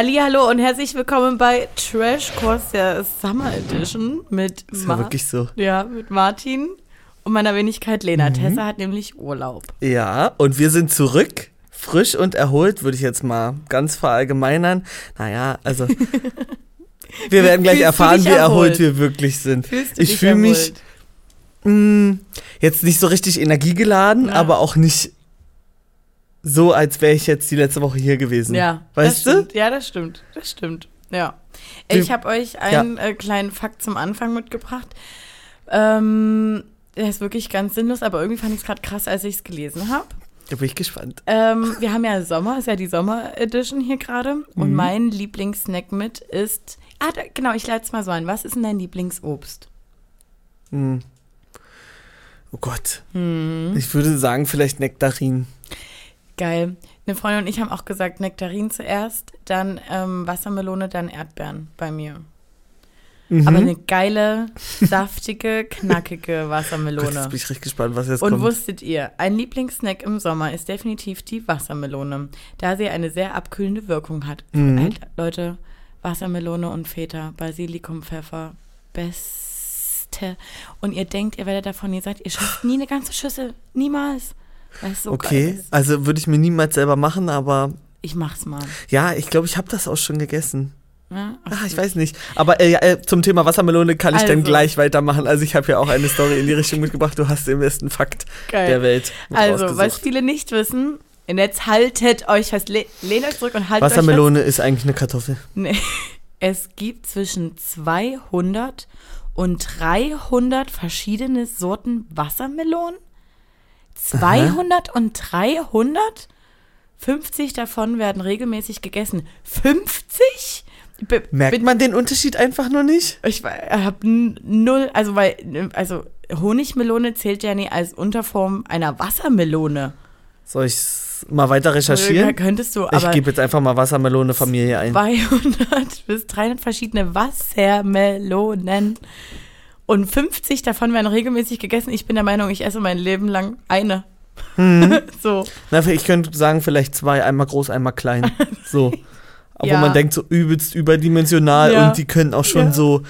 Hallo und herzlich willkommen bei Trash Course der Summer Edition mit, Das war Ma- wirklich so. ja, mit Martin und meiner Wenigkeit Lena. Mhm. Tessa hat nämlich Urlaub. Ja, und wir sind zurück. Frisch und erholt, würde ich jetzt mal ganz verallgemeinern. Naja, also. wir werden gleich erfahren, wie erholt erholt? wir wirklich sind. Fühlst du Ich fühle mich mh, jetzt nicht so richtig energiegeladen, Ja. aber auch nicht so, als wäre ich jetzt die letzte Woche hier gewesen. Ja, Weißt das du? Stimmt. Ja, das stimmt. Das stimmt. Ja. Ich habe euch einen äh, kleinen Fakt zum Anfang mitgebracht. Ähm, der ist wirklich ganz sinnlos, aber irgendwie fand ich es gerade krass, als ich es gelesen habe. Da bin ich gespannt. Ähm, wir haben ja Sommer, ist ja die Sommer-Edition hier gerade. Und Mhm. mein Lieblingssnack mit ist. Ah, da, genau, ich leite es mal so ein. Was ist denn dein Lieblingsobst? Hm. Oh Gott. Hm, Ich würde sagen, vielleicht Nektarin. Geil. Eine Freundin und ich haben auch gesagt, Nektarin zuerst, dann ähm, Wassermelone, dann Erdbeeren bei mir. Mhm. Aber eine geile, saftige, knackige Gott, jetzt Wassermelone. bin ich richtig gespannt, was jetzt Und kommt. wusstet ihr, ein Lieblingssnack im Sommer ist definitiv die Wassermelone, da sie eine sehr abkühlende Wirkung hat. Mhm. Halt, Leute, Wassermelone und Feta, Basilikum, Pfeffer, beste. Und ihr denkt, ihr werdet davon, ihr seid, ihr schafft nie eine ganze Schüssel. Niemals. So okay, also würde ich mir niemals selber machen, aber Ich mach's mal. ja, ich glaube, ich habe das auch schon gegessen. Ja? Ach, ich weiß nicht. Aber äh, äh, zum Thema Wassermelone kann ich dann Also. gleich weitermachen. Also ich habe ja auch eine Story in die Richtung mitgebracht. Du hast den besten Fakt Geil. der Welt Also, was viele nicht wissen, und jetzt haltet euch fest, le lehnt euch zurück und haltet euch fest. Wassermelone ist eigentlich eine Kartoffel. Nee. Es gibt zwischen 200 und 300 verschiedene Sorten Wassermelonen. 200 und 300? 50 davon werden regelmäßig gegessen. 50? Be Merkt man den Unterschied einfach nur nicht? ich habe null, also weil, also Honigmelone zählt ja nie als Unterform einer Wassermelone. Soll ich mal weiter recherchieren? Könntest du, Ich gebe jetzt einfach mal Wassermelone Familie ein. 200 bis 300 verschiedene Wassermelonen. Und 50 davon werden regelmäßig gegessen. Ich bin der Meinung, ich esse mein Leben lang eine. Hm. so. Na, ich könnte sagen, vielleicht zwei, einmal groß, einmal klein. So. Aber Ja. man denkt so übelst überdimensional Ja. und die können auch schon Ja. so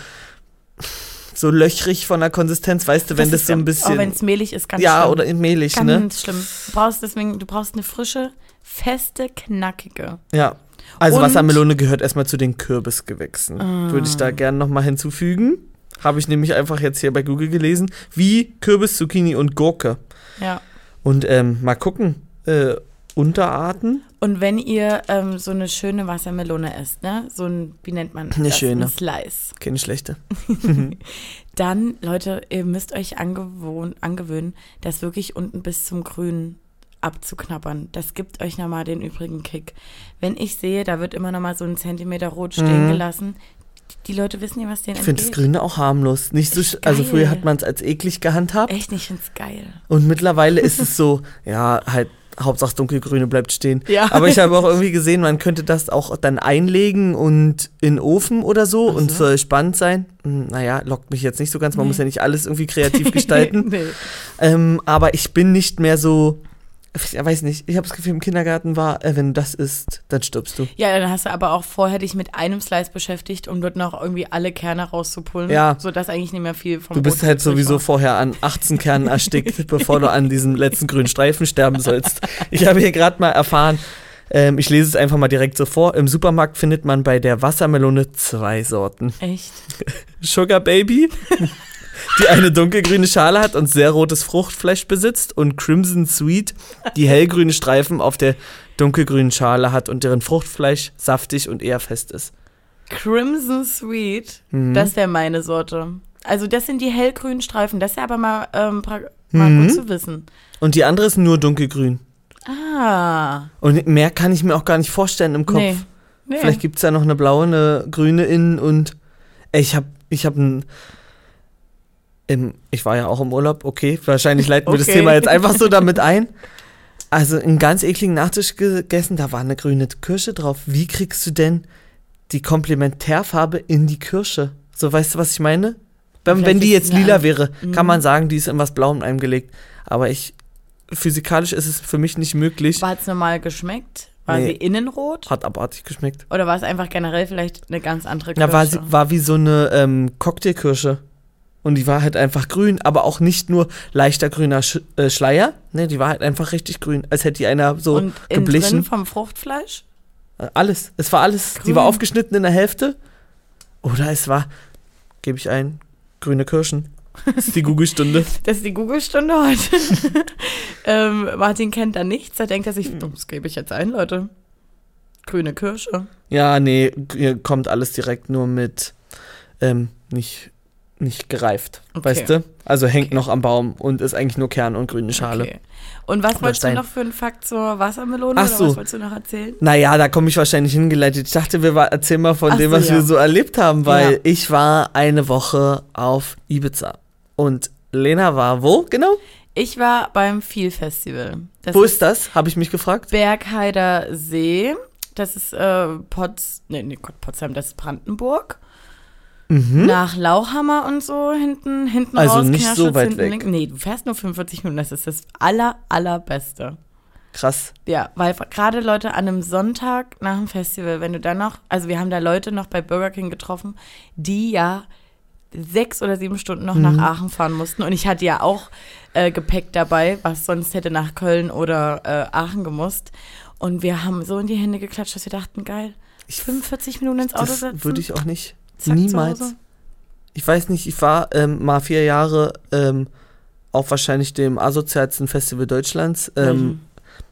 so löchrig von der Konsistenz, weißt du, wenn das, ist so ein ja- bisschen Oh, wenn es mehlig ist, ganz ja schlimm. oder in mehlig, ganz ne? schlimm. Du brauchst deswegen, du brauchst eine frische, feste, knackige. Ja. Also Und- Wassermelone gehört erstmal zu den Kürbisgewächsen. Ah. Würde ich da gerne nochmal hinzufügen. Habe ich nämlich einfach jetzt hier bei Google gelesen. Wie Kürbis, Zucchini und Gurke. Ja. Und ähm, mal gucken. Äh, Unterarten. Und wenn ihr ähm, so eine schöne Wassermelone esst, ne, so ein, wie nennt man Eine das? schöne. Ein Slice. Keine schlechte. Dann, Leute, ihr müsst euch angewohn, angewöhnen, das wirklich unten bis zum Grün abzuknabbern. Das gibt euch nochmal den übrigen Kick. Wenn ich sehe, da wird immer nochmal so ein Zentimeter rot stehen Mhm. gelassen, die Leute wissen ja, was denen Ich finde das. Grüne auch harmlos. Nicht so, also früher hat man es als eklig gehandhabt. Echt nicht, ich find's geil. Und mittlerweile ist es so, ja, halt, Hauptsache dunkelgrüne bleibt stehen. Ja. Aber ich habe auch irgendwie gesehen, man könnte das auch dann einlegen und in den Ofen oder so Ach und so. soll spannend sein. Hm, Naja, lockt mich jetzt nicht so ganz. Man Nee. muss ja nicht alles irgendwie kreativ gestalten. nee. ähm, aber ich bin nicht mehr so, ich weiß nicht, ich habe das Gefühl, im Kindergarten war, äh, wenn du das isst, dann stirbst du. Ja, dann hast du aber auch vorher dich mit einem Slice beschäftigt, um dort noch irgendwie alle Kerne rauszupullen, Ja. sodass eigentlich nicht mehr viel vom Du bist Brot halt sowieso war. vorher an 18 Kernen erstickt, bevor du an diesem letzten grünen Streifen sterben sollst. Ich habe hier gerade mal erfahren, ähm, ich lese es einfach mal direkt so vor. Im Supermarkt findet man bei der Wassermelone zwei Sorten. Echt? Sugar Baby, die eine dunkelgrüne Schale hat und sehr rotes Fruchtfleisch besitzt, und Crimson Sweet, die hellgrüne Streifen auf der dunkelgrünen Schale hat und deren Fruchtfleisch saftig und eher fest ist. Crimson Sweet, Mhm. das wäre meine Sorte. Also das sind die hellgrünen Streifen. Das ist ja aber mal, ähm, mal Mhm. gut zu wissen. Und die andere ist nur dunkelgrün. Ah. Und mehr kann ich mir auch gar nicht vorstellen im Kopf. Nee. nee. Vielleicht gibt es da noch eine blaue, eine grüne innen und ey, ich habe ich hab ein im, ich war ja auch im Urlaub, okay, wahrscheinlich leiten wir das Okay. Thema jetzt einfach so damit ein. Also einen ganz ekligen Nachtisch gegessen, da war eine grüne Kirsche drauf. Wie kriegst du denn die Komplementärfarbe in die Kirsche? So, weißt du, was ich meine? Wenn, wenn die jetzt lila wäre, kann Mhm. man sagen, die ist in was Blauem eingelegt. Aber ich, physikalisch ist es für mich nicht möglich. War es normal geschmeckt? War Nee. sie innen rot? Hat abartig geschmeckt. Oder war es einfach generell vielleicht eine ganz andere Kirsche? Ja, war, sie, war wie so eine ähm, Cocktailkirsche. Und die war halt einfach grün, aber auch nicht nur leichter grüner Sch äh, Schleier. Ne, die war halt einfach richtig grün. Als hätte die einer so Und geblichen. drin vom Fruchtfleisch? Äh, Alles. Es war alles. Die Grün. war aufgeschnitten in der Hälfte. Oder es war, gebe ich ein, grüne Kirschen. Das ist die Google-Stunde. Das ist die Google-Stunde heute. ähm, Martin kennt da nichts. Da denkt er sich, Hm. "Oh, das gebe ich jetzt ein, Leute. Grüne Kirsche. ja, nee, kommt alles direkt nur mit ähm, nicht, nicht gereift. Okay. Weißt du? Also hängt Okay. noch am Baum und ist eigentlich nur Kern und grüne Schale. Okay. Und was Oder wolltest du Stein. noch für einen Fakt zur Wassermelone? Ach oder so. was wolltest du noch erzählen? Naja, da komme ich wahrscheinlich hingeleitet. Ich dachte, wir erzählen mal von Ach dem, so, was ja. wir so erlebt haben, weil Ja. ich war eine Woche auf Ibiza. Und Lena war wo genau? Ich war beim Feel Festival. Das wo ist das? Habe ich mich gefragt. Bergheider See. Das ist äh, Pots, nee, nee, Gott, Potsdam, das ist Brandenburg. Mhm. Nach Lauchhammer und so hinten, hinten Also raus. nicht so weit hinten weg. Links. Nee, du fährst nur 45 Minuten. Das ist das aller, allerbeste. Krass. Ja, weil gerade Leute an einem Sonntag nach dem Festival, wenn du dann noch, also wir haben da Leute noch bei Burger King getroffen, die ja sechs oder sieben Stunden noch nach Aachen fahren mussten. Und ich hatte ja auch äh, Gepäck dabei, was sonst hätte nach Köln oder äh, Aachen gemusst. Und wir haben so in die Hände geklatscht, dass wir dachten, geil, Ich, 45 Minuten ins Auto das setzen. würde ich auch nicht. Zack, niemals. Ich weiß nicht, ich war ähm, mal vier Jahre ähm, auf wahrscheinlich dem asozialsten Festival Deutschlands, ähm,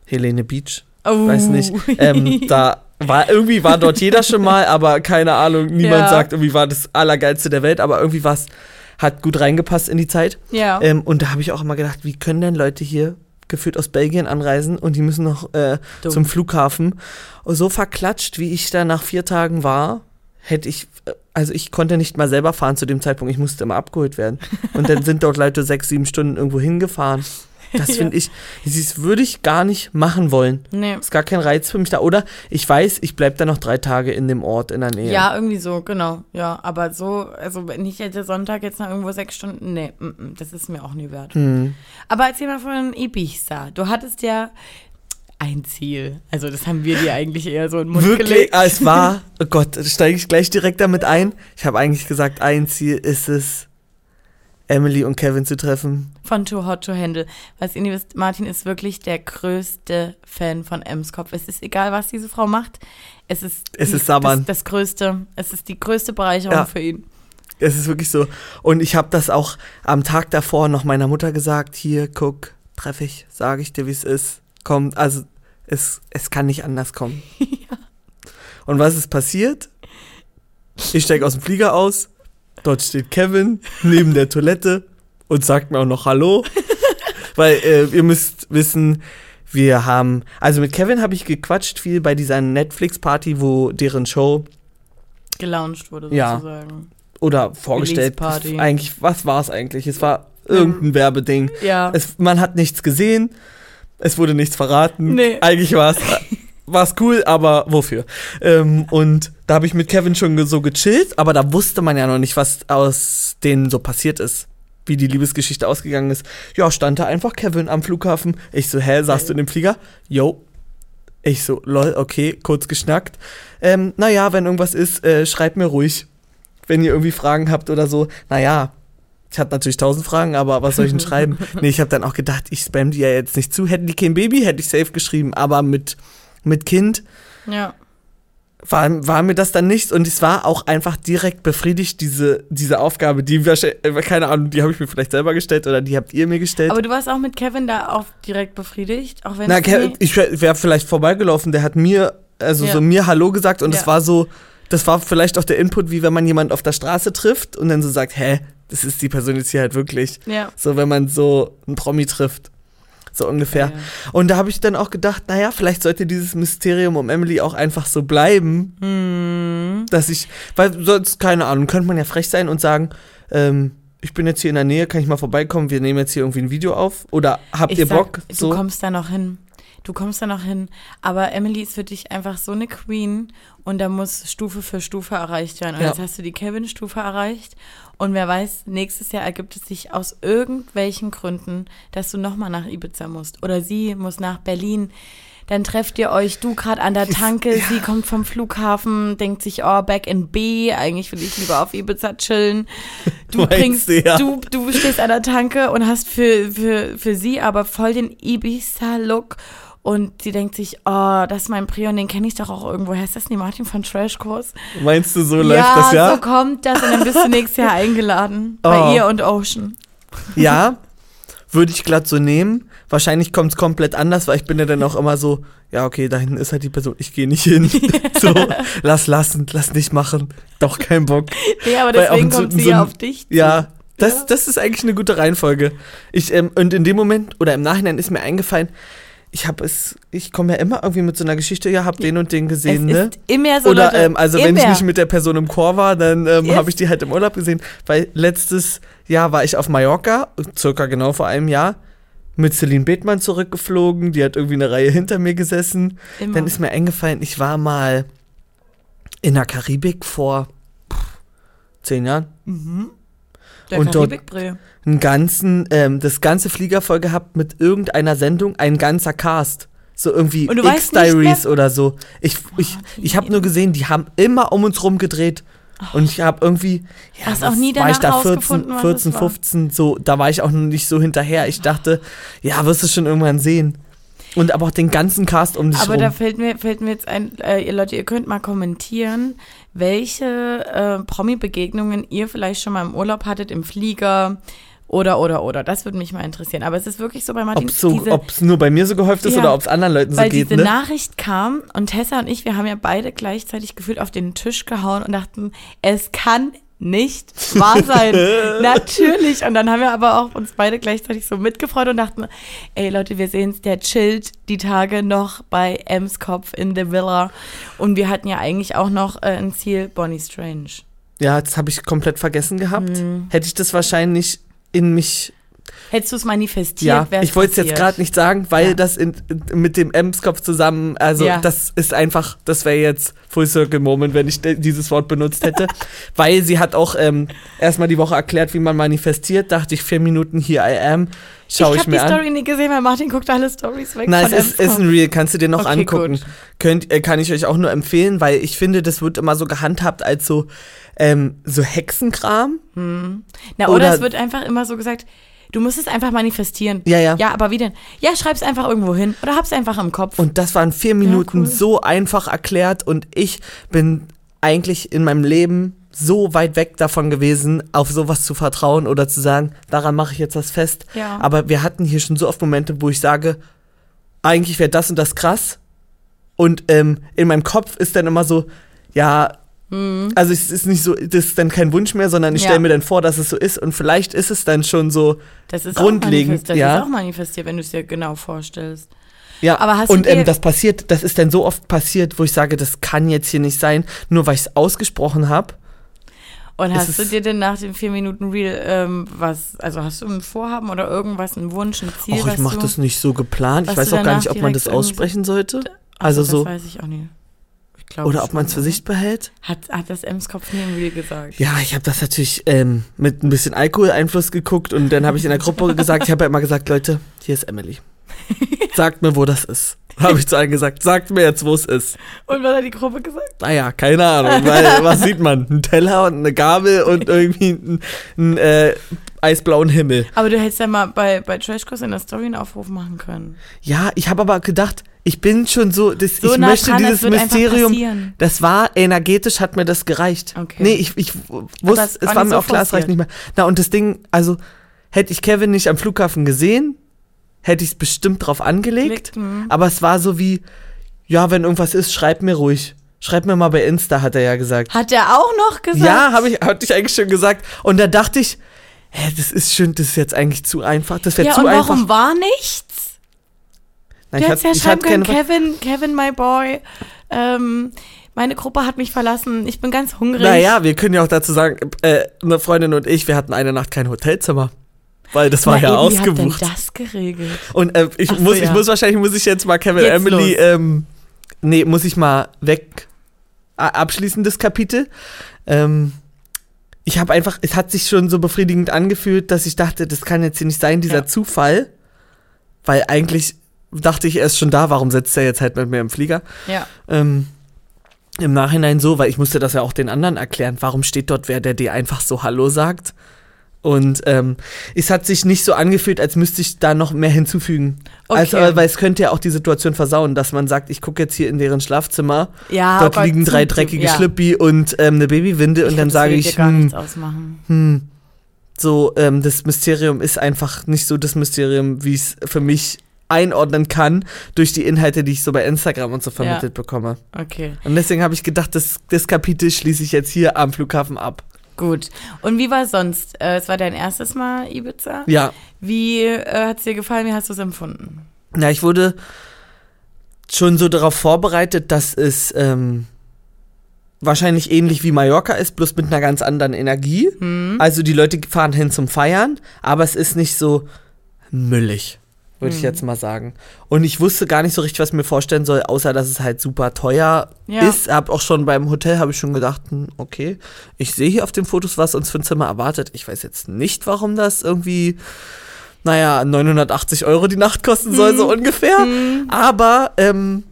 Helene Beach. Oh. Weiß nicht. Ähm, da war irgendwie war dort jeder schon mal, aber keine Ahnung, niemand Ja. sagt, irgendwie war das Allergeilste der Welt, aber irgendwie was hat gut reingepasst in die Zeit. ja. Ähm, und da habe ich auch immer gedacht, wie können denn Leute hier gefühlt aus Belgien anreisen und die müssen noch äh, zum Flughafen. Und so verklatscht, wie ich da nach vier Tagen war, hätte ich, äh, also ich konnte nicht mal selber fahren zu dem Zeitpunkt, ich musste immer abgeholt werden. Und dann sind dort Leute sechs, sieben Stunden irgendwo hingefahren. Das Ja. finde ich, das würde ich gar nicht machen wollen. nee. Ist gar kein Reiz für mich da. Oder ich weiß, ich bleibe da noch drei Tage in dem Ort in der Nähe. Ja, irgendwie so, genau. Ja, aber so, also wenn ich hätte Sonntag jetzt noch irgendwo sechs Stunden, nee, mm, mm, das ist mir auch nie wert. Hm. Aber erzähl mal von Ibiza. Du hattest ja ein Ziel. Also das haben wir dir eigentlich eher so in den Mund Wirklich, gelegt. ah, es war, oh Gott, steige ich gleich direkt damit ein. Ich habe eigentlich gesagt, ein Ziel ist es, Emily und Kevin zu treffen. Von Too Hot to Handle. Was ihr nicht wisst, Martin ist wirklich der größte Fan von Ems Kopf. Es ist egal, was diese Frau macht. Es ist, Es ist. Das, das größte, es ist die größte Bereicherung Ja. für ihn. Es ist wirklich so. Und ich habe das auch am Tag davor noch meiner Mutter gesagt, hier, guck, treffe ich, sage ich dir, wie es ist. Komm, also es, es kann nicht anders kommen. Und was ist passiert? Ich steige aus dem Flieger aus, dort steht Kevin neben der Toilette und sagt mir auch noch Hallo. Weil äh, ihr müsst wissen, wir haben, also mit Kevin habe ich gequatscht viel bei dieser Netflix-Party, wo deren Show Gelauncht wurde Ja. sozusagen. oder vorgestellt. Eigentlich, was war es eigentlich? Es war irgendein Werbeding. Ja. Es, man hat nichts gesehen, es wurde nichts verraten. Nee. Eigentlich war es war's cool, aber wofür? Ähm, und da habe ich mit Kevin schon so gechillt, aber da wusste man ja noch nicht, was aus denen so passiert ist. Wie die Liebesgeschichte ausgegangen ist. Ja, stand da einfach Kevin am Flughafen. Ich so, hä, saßt du in dem Flieger? Yo. Ich so, lol, okay, kurz geschnackt. Ähm, naja, wenn irgendwas ist, äh, schreibt mir ruhig. Wenn ihr irgendwie Fragen habt oder so. Naja, ich hatte natürlich tausend Fragen, aber was soll ich denn schreiben? Nee, ich habe dann auch gedacht, ich spam die ja jetzt nicht zu. Hätten die kein Baby, hätte ich safe geschrieben. Aber mit, mit Kind ja. war, war mir das dann nichts. Und es war auch einfach direkt befriedigt, diese, diese Aufgabe. Die, wahrscheinlich- äh, keine Ahnung, die habe ich mir vielleicht selber gestellt oder die habt ihr mir gestellt. Aber du warst auch mit Kevin da auch direkt befriedigt, auch wenn Na, es Ke- nie- ich wäre wär vielleicht vorbeigelaufen, der hat mir, also Ja. so mir Hallo gesagt und es Ja. war so, das war vielleicht auch der Input, wie wenn man jemanden auf der Straße trifft und dann so sagt, hä, das ist die Person jetzt hier halt wirklich. ja. So, wenn man so einen Promi trifft. So ungefähr. Ja. Und da habe ich dann auch gedacht, naja, vielleicht sollte dieses Mysterium um Emily auch einfach so bleiben, Hm. dass ich, weil sonst, keine Ahnung, könnte man ja frech sein und sagen, ähm, ich bin jetzt hier in der Nähe, kann ich mal vorbeikommen, wir nehmen jetzt hier irgendwie ein Video auf? Oder habt Ich ihr sag, Bock? Du So? kommst da noch hin. Du kommst da noch hin. Aber Emily ist für dich einfach so eine Queen und da muss Stufe für Stufe erreicht werden. Und Ja. jetzt hast du die Kevin-Stufe erreicht. Und wer weiß, nächstes Jahr ergibt es sich aus irgendwelchen Gründen, dass du nochmal nach Ibiza musst. Oder sie muss nach Berlin. Dann trefft ihr euch, du gerade an der Tanke, sie kommt vom Flughafen, denkt sich, oh, back in B, eigentlich will ich lieber auf Ibiza chillen. Du bringst, ja. du, du stehst an der Tanke und hast für, für, für sie aber voll den Ibiza-Look. Und sie denkt sich, oh, das ist mein Prion, den kenne ich doch auch irgendwo. Heißt das nicht Martin von Trashkurs? Meinst du, so läuft ja, das, ja? so kommt das und dann bist du nächstes Jahr eingeladen. Oh. Bei ihr und Ocean. Ja, würde ich glatt so nehmen. Wahrscheinlich kommt es komplett anders, weil ich bin ja dann auch immer so, ja, okay, da hinten ist halt die Person, ich gehe nicht hin. so, lass lassen, lass nicht machen. Doch kein Bock. Ja, aber deswegen so- kommt sie so ja auf dich zu. Ja, das, Ja. das ist eigentlich eine gute Reihenfolge. Ich, ähm, und in dem Moment oder im Nachhinein ist mir eingefallen, ich habe es, ich komme ja immer irgendwie mit so einer Geschichte, ja, hab den und den Es gesehen, ne? ist immer so, Oder Leute, ähm, also wenn ich immer. nicht mit der Person im Chor war, dann ähm, habe ich die halt im Urlaub gesehen. Weil letztes Jahr war ich auf Mallorca, circa genau vor einem Jahr, mit Celine Bethmann zurückgeflogen. Die hat irgendwie eine Reihe hinter mir gesessen. Immer. Dann ist mir eingefallen, ich war mal in der Karibik vor pff, zehn Jahren. Der und dort-. Einen ganzen, ähm, das ganze Flieger voll gehabt mit irgendeiner Sendung, ein ganzer Cast. So irgendwie X-Diaries oder so. Ich, ich, ich habe nur gesehen, die haben immer um uns rum gedreht. Und ich habe irgendwie, ja, Hast auch nie war ich da 14, rausgefunden, was 14 es war? 15, so, da war ich auch noch nicht so hinterher. Ich dachte, ja, wirst du schon irgendwann sehen. Und aber auch den ganzen Cast um dich Aber rum. da fällt mir, fällt mir jetzt ein, äh, ihr Leute, ihr könnt mal kommentieren, welche äh, Promi-Begegnungen ihr vielleicht schon mal im Urlaub hattet, im Flieger oder, oder, oder. Das würde mich mal interessieren. Aber es ist wirklich so bei Martin, Ob es so, nur bei mir so gehäuft ist Ja. oder ob es anderen Leuten so weil geht, diese ne? Nachricht kam und Tessa und ich, wir haben ja beide gleichzeitig gefühlt auf den Tisch gehauen und dachten, es kann nicht wahr sein. Natürlich. Und dann haben wir aber auch uns beide gleichzeitig so mitgefreut und dachten, ey Leute, wir sehen's, der chillt die Tage noch bei Ems Kopf in the Villa. Und wir hatten ja eigentlich auch noch äh, ein Ziel, Bonnie Strange. Ja, das habe ich komplett vergessen gehabt. Mhm. Hätte ich das wahrscheinlich in mich Hättest du es manifestiert, Ja, ich wollte es jetzt gerade nicht sagen, weil Ja. das in, mit dem Emskopf zusammen, also Ja. das ist einfach, das wäre jetzt Full Circle Moment, wenn ich dieses Wort benutzt hätte. weil sie hat auch ähm, erstmal die Woche erklärt, wie man manifestiert. Dachte ich, vier Minuten hier I am, schaue ich, ich habe die. Story nie gesehen, weil Martin guckt alle Stories weg Nein, es ist, ist ein Real, kannst du dir noch Okay, angucken. gut. Könnt, äh, kann ich euch auch nur empfehlen, weil ich finde, das wird immer so gehandhabt als so, ähm, so Hexenkram. Na, oder, Oder- es wird einfach immer so gesagt, du musst es einfach manifestieren. Ja, ja. Ja, aber wie denn? Ja, schreib's einfach irgendwo hin oder hab's einfach im Kopf. Und das waren vier Minuten cool. so einfach erklärt und ich bin eigentlich in meinem Leben so weit weg davon gewesen, auf sowas zu vertrauen oder zu sagen, daran mache ich jetzt was fest. Ja. Aber wir hatten hier schon so oft Momente, wo ich sage, eigentlich wäre das und das krass. Und ähm, in meinem Kopf ist dann immer so, ja, also es ist nicht so, das ist dann kein Wunsch mehr, sondern ich Mhm. Ja. stelle mir dann vor, dass es so ist und vielleicht ist es dann schon so, das ist grundlegend, auch das ja. ist auch manifestiert, wenn du es dir genau vorstellst. Ja, Aber hast und ähm, das passiert, das ist dann so oft passiert, wo ich sage, das kann jetzt hier nicht sein, nur weil ich es ausgesprochen habe. Und hast du dir denn nach den vier Minuten Real ähm, was, also hast du ein Vorhaben oder irgendwas, einen Wunsch, ein Ziel, Och, ich mache das nicht so geplant. Ich weiß auch gar nicht, ob man das aussprechen sollte. Ach Also das so, weiß ich auch nicht. Glaube oder ob man es für sich behält. Hat, hat das Ems Real gesagt. Ja, ich habe das natürlich ähm, mit ein bisschen Alkoholeinfluss geguckt und dann habe ich in der Gruppe gesagt, ich habe ja immer gesagt, Leute, hier ist Emily. Sagt mir, wo das ist. Habe ich zu allen gesagt, sagt mir jetzt, wo es ist. Und was hat die Gruppe gesagt? Naja, keine Ahnung, weil was sieht man? Ein Teller und eine Gabel und irgendwie ein, ein äh, eisblauen Himmel. Aber du hättest ja mal bei, bei Trashkurs in der Story einen Aufruf machen können. Ja, ich habe aber gedacht, ich bin schon so, das, So ich nah möchte dran, es dieses Mysterium. Das war energetisch, hat mir das gereicht. Okay. Nee, ich, ich wusste, es war mir so auch klar, es reicht forciert. nicht mehr. Na, und das Ding, also hätte ich Kevin nicht am Flughafen gesehen, hätte ich es bestimmt drauf angelegt. Klickt, mhm. Aber es war so wie, ja, wenn irgendwas ist, schreib mir ruhig. Schreib mir mal bei Insta, hat er ja gesagt. Hat er auch noch gesagt? Ja, habe ich, hatte ich eigentlich schon gesagt. Und da dachte ich, hä, das ist schön, das ist jetzt eigentlich zu einfach. Das wäre Ja, zu und warum einfach. war nichts? Na, Du ich hättest ja ich schreiben können, Kevin, Kevin, my boy, ähm, meine Gruppe hat mich verlassen, ich bin ganz hungrig. Naja, wir können ja auch dazu sagen, äh, eine Freundin und ich, wir hatten eine Nacht kein Hotelzimmer. Weil das war Na, ja eben, Wie ausgebucht. habt denn das geregelt? Und äh, ich Ach so, muss, ich ja. muss wahrscheinlich, muss ich jetzt mal Kevin Jetzt Emily, los. ähm, nee, muss ich mal weg a- abschließen, das Kapitel. Ähm, ich habe einfach, es hat sich schon so befriedigend angefühlt, dass ich dachte, das kann jetzt hier nicht sein, dieser Ja. Zufall. Weil eigentlich dachte ich, er ist schon da, warum setzt er jetzt halt mit mir im Flieger? Ja. Ähm, Im Nachhinein so, weil ich musste das ja auch den anderen erklären. Warum steht dort wer, der dir einfach so Hallo sagt? Und ähm, es hat sich nicht so angefühlt, als müsste ich da noch mehr hinzufügen. Okay. Also, äh, weil es könnte ja auch die Situation versauen, dass man sagt, ich gucke jetzt hier in deren Schlafzimmer, Ja, dort liegen drei dreckige ja. Schlippi und ähm, eine Babywinde und glaub, dann sage ich, gar hm, nichts ausmachen. hm, so, ähm, das Mysterium ist einfach nicht so das Mysterium, wie ich es für mich einordnen kann, durch die Inhalte, die ich so bei Instagram und so vermittelt bekomme. Okay, Und deswegen habe ich gedacht, das, das Kapitel schließe ich jetzt hier am Flughafen ab. gut. Und wie war es sonst? Äh, es war dein erstes Mal Ibiza. Ja, Wie äh, hat es dir gefallen? Wie hast du es empfunden? ja, ich wurde schon so darauf vorbereitet, dass es ähm, wahrscheinlich ähnlich wie Mallorca ist, bloß mit einer ganz anderen Energie. Hm? Also die Leute fahren hin zum Feiern, aber es ist nicht so müllig, würde ich Mhm. jetzt mal sagen. Und ich wusste gar nicht so richtig, was ich mir vorstellen soll, außer dass es halt super teuer Ja. ist. Hab auch schon beim Hotel habe ich schon gedacht, hm, okay, ich sehe hier auf den Fotos, was uns für ein Zimmer erwartet. Ich weiß jetzt nicht, warum das irgendwie, naja, 980 Euro die Nacht kosten soll, Mhm. so ungefähr. Aber ähm,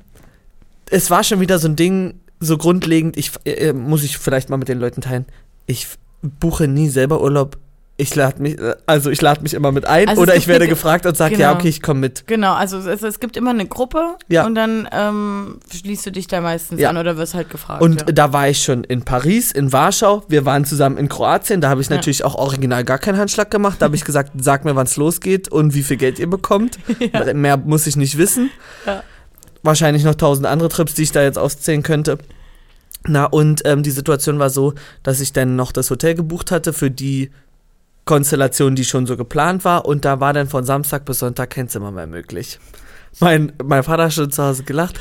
es war schon wieder so ein Ding, so grundlegend, ich äh, muss ich vielleicht mal mit den Leuten teilen. Ich buche nie selber Urlaub. Ich lade mich, also ich lade mich immer mit ein Also oder ich werde gefragt und sage, ja, genau. okay, ich komme mit. Genau, also es, es gibt immer eine Gruppe Ja. und dann ähm, schließt du dich da meistens Ja. an oder wirst halt gefragt. Und ja. da war ich schon in Paris, in Warschau. Wir waren zusammen in Kroatien. Da habe ich Ja. natürlich auch original gar keinen Handschlag gemacht. Da habe ich gesagt, sag mir, wann es losgeht und wie viel Geld ihr bekommt. Mehr muss ich nicht wissen. Ja. Wahrscheinlich noch tausend andere Trips, die ich da jetzt auszählen könnte. Na, und ähm, die Situation war so, dass ich dann noch das Hotel gebucht hatte für die Konstellation, die schon so geplant war. Und da war dann von Samstag bis Sonntag kein Zimmer mehr möglich. Mein, mein Vater hat schon zu Hause gelacht.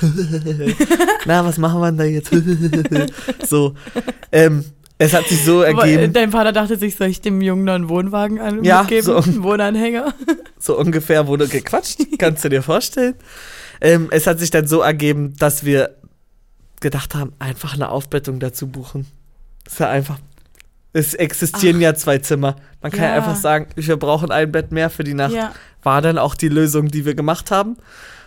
Na, was machen wir denn da jetzt? so. Ähm, es hat sich so äh, ergeben, Dein Vater dachte sich, soll ich dem Jungen noch einen Wohnwagen an Ja, mitgeben? so. Einen Wohnanhänger? so ungefähr wurde gequatscht. Kannst du dir vorstellen? Ähm, es hat sich dann so ergeben, dass wir gedacht haben, einfach eine Aufbettung dazu buchen. Das ist ja einfach. Es existieren ja zwei Zimmer. Man kann ja. Einfach sagen, wir brauchen ein Bett mehr für die Nacht. Ja. War dann auch die Lösung, die wir gemacht haben.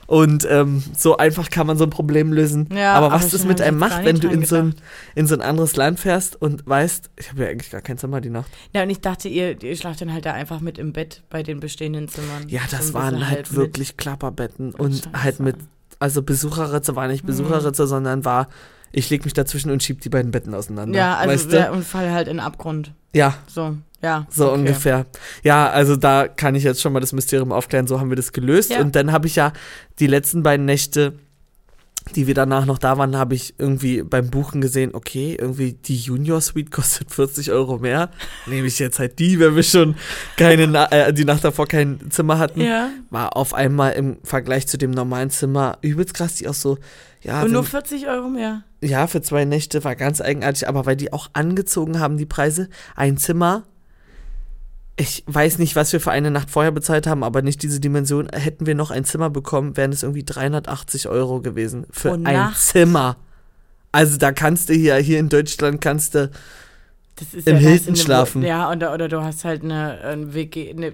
Und ähm, so einfach kann man so ein Problem lösen. Ja, aber was das mit einem macht, wenn du in so, ein, in so ein anderes Land fährst und weißt, ich habe ja eigentlich gar kein Zimmer die Nacht. Ja, und ich dachte, ihr, ihr schlaft dann halt da einfach mit im Bett bei den bestehenden Zimmern. Ja, So das ein waren halt mit. wirklich Klapperbetten und Scheiße. halt mit, also Besucherritze war nicht Besucherritze, sondern war, ich leg mich dazwischen und schieb die beiden Betten auseinander. Ja, also weißt du? ja, und fall halt in den Abgrund. ja, So, ja. so okay. ungefähr. Ja, also da kann ich jetzt schon mal das Mysterium aufklären, so haben wir das gelöst. Ja. Und dann habe ich ja die letzten beiden Nächte, die wir danach noch da waren, habe ich irgendwie beim Buchen gesehen, okay, irgendwie die Junior Suite kostet 40 Euro mehr. Nehme ich jetzt halt die, wenn wir schon keine, Na äh, die Nacht davor kein Zimmer hatten. Ja. War auf einmal im Vergleich zu dem normalen Zimmer übelst krass, die auch so, ja, Und nur 40 Euro mehr. Ja, für zwei Nächte war ganz eigenartig, aber weil die auch angezogen haben, die Preise, ein Zimmer, ich weiß nicht, was wir für eine Nacht vorher bezahlt haben, aber nicht diese Dimension, hätten wir noch ein Zimmer bekommen, wären es irgendwie 380 Euro gewesen für Pro ein Nacht? Zimmer. Also da kannst du hier, hier in Deutschland kannst du, Im ja, Hilton eine Wo- schlafen. Ja, oder, oder du hast halt eine, ein WG, eine,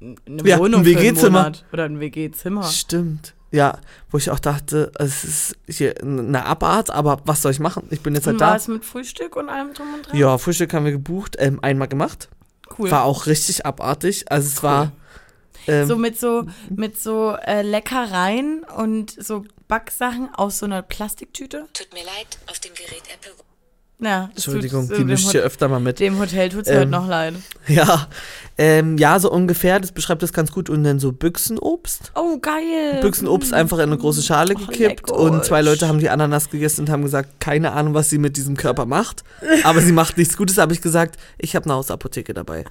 eine Ja, ein Wohnung einen WG-Zimmer. Monat. Oder ein WG-Zimmer. stimmt. Ja, wo ich auch dachte, es ist hier eine Abart, aber was soll ich machen? Ich bin jetzt halt war da. es mit Frühstück und allem drum und dran? Ja, Frühstück haben wir gebucht, ähm, einmal gemacht. cool. War auch richtig abartig. Also es war. Ähm, so mit so, mit so äh, Leckereien und so Backsachen aus so einer Plastiktüte. Tut mir leid, auf dem Gerät Apple. Ja, Entschuldigung, die mischt Hot- hier öfter mal mit. dem Hotel tut es Ähm, heute noch leid. Ja, ähm, ja, so ungefähr, das beschreibt das ganz gut. Und dann so Büchsenobst. Oh, geil. Büchsenobst einfach in eine große Schale Oh, gekippt lecker. und zwei Leute haben die Ananas gegessen und haben gesagt, keine Ahnung, was sie mit diesem Körper macht, aber sie macht nichts Gutes, habe ich gesagt, ich habe eine Hausapotheke dabei.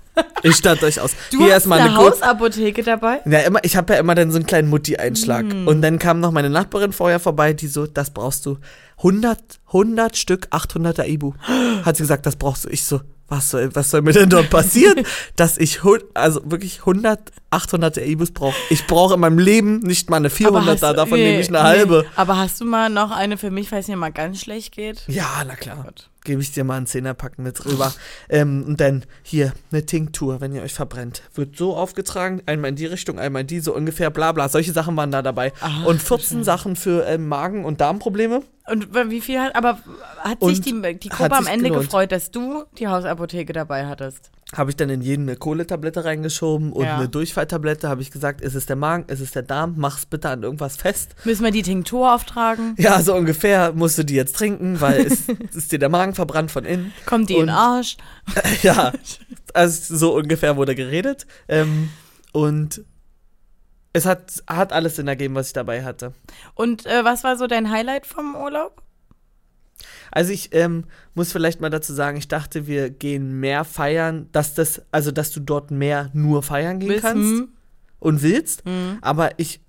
Ich statt euch aus. Du Hier hast erstmal eine eine Hausapotheke dabei? Ja, immer, ich habe ja immer dann so einen kleinen Mutti-Einschlag. Mm. Und dann kam noch meine Nachbarin vorher vorbei, die so, das brauchst du 100, 100 Stück 800er Ibu. Hat sie gesagt, das brauchst du. Ich so, was soll, was soll mir denn dort passieren, dass ich also wirklich 100, 800er Ibus brauche. Ich brauche in meinem Leben nicht mal eine 400er, davon nee, nehme ich eine halbe. Nee. Aber hast du mal noch eine für mich, falls mir mal ganz schlecht geht? Ja, na klar. Gut. Gebe ich dir mal einen Zehnerpack mit rüber. Ähm, und dann hier eine Tinktur, wenn ihr euch verbrennt. Wird so aufgetragen, einmal in die Richtung, einmal in die, so ungefähr, bla bla. Solche Sachen waren da dabei. Ach, und 14 Sachen für ähm, Magen- und Darmprobleme. Und wie viel hat, aber hat Und sich die, die Gruppe am Ende gelohnt. gefreut, dass du die Hausapotheke dabei hattest? Habe ich dann in jeden eine Kohletablette reingeschoben und Ja. eine Durchfalltablette. Habe ich gesagt, ist es der Magen, ist es der Darm, mach's bitte an irgendwas fest. Müssen wir die Tinktur auftragen? Ja, so ungefähr musst du die jetzt trinken, weil es ist dir der Magen verbrannt von innen. Kommt die in den Und- Arsch? ja, also so ungefähr wurde geredet. Ähm, und es hat, hat alles Sinn ergeben, was ich dabei hatte. Und äh, was war so dein Highlight vom Urlaub? Also ich ähm, muss vielleicht mal dazu sagen, ich dachte, wir gehen mehr feiern, dass das, also dass du dort mehr nur feiern gehen Bis- kannst hm, und willst. hm. Aber ich,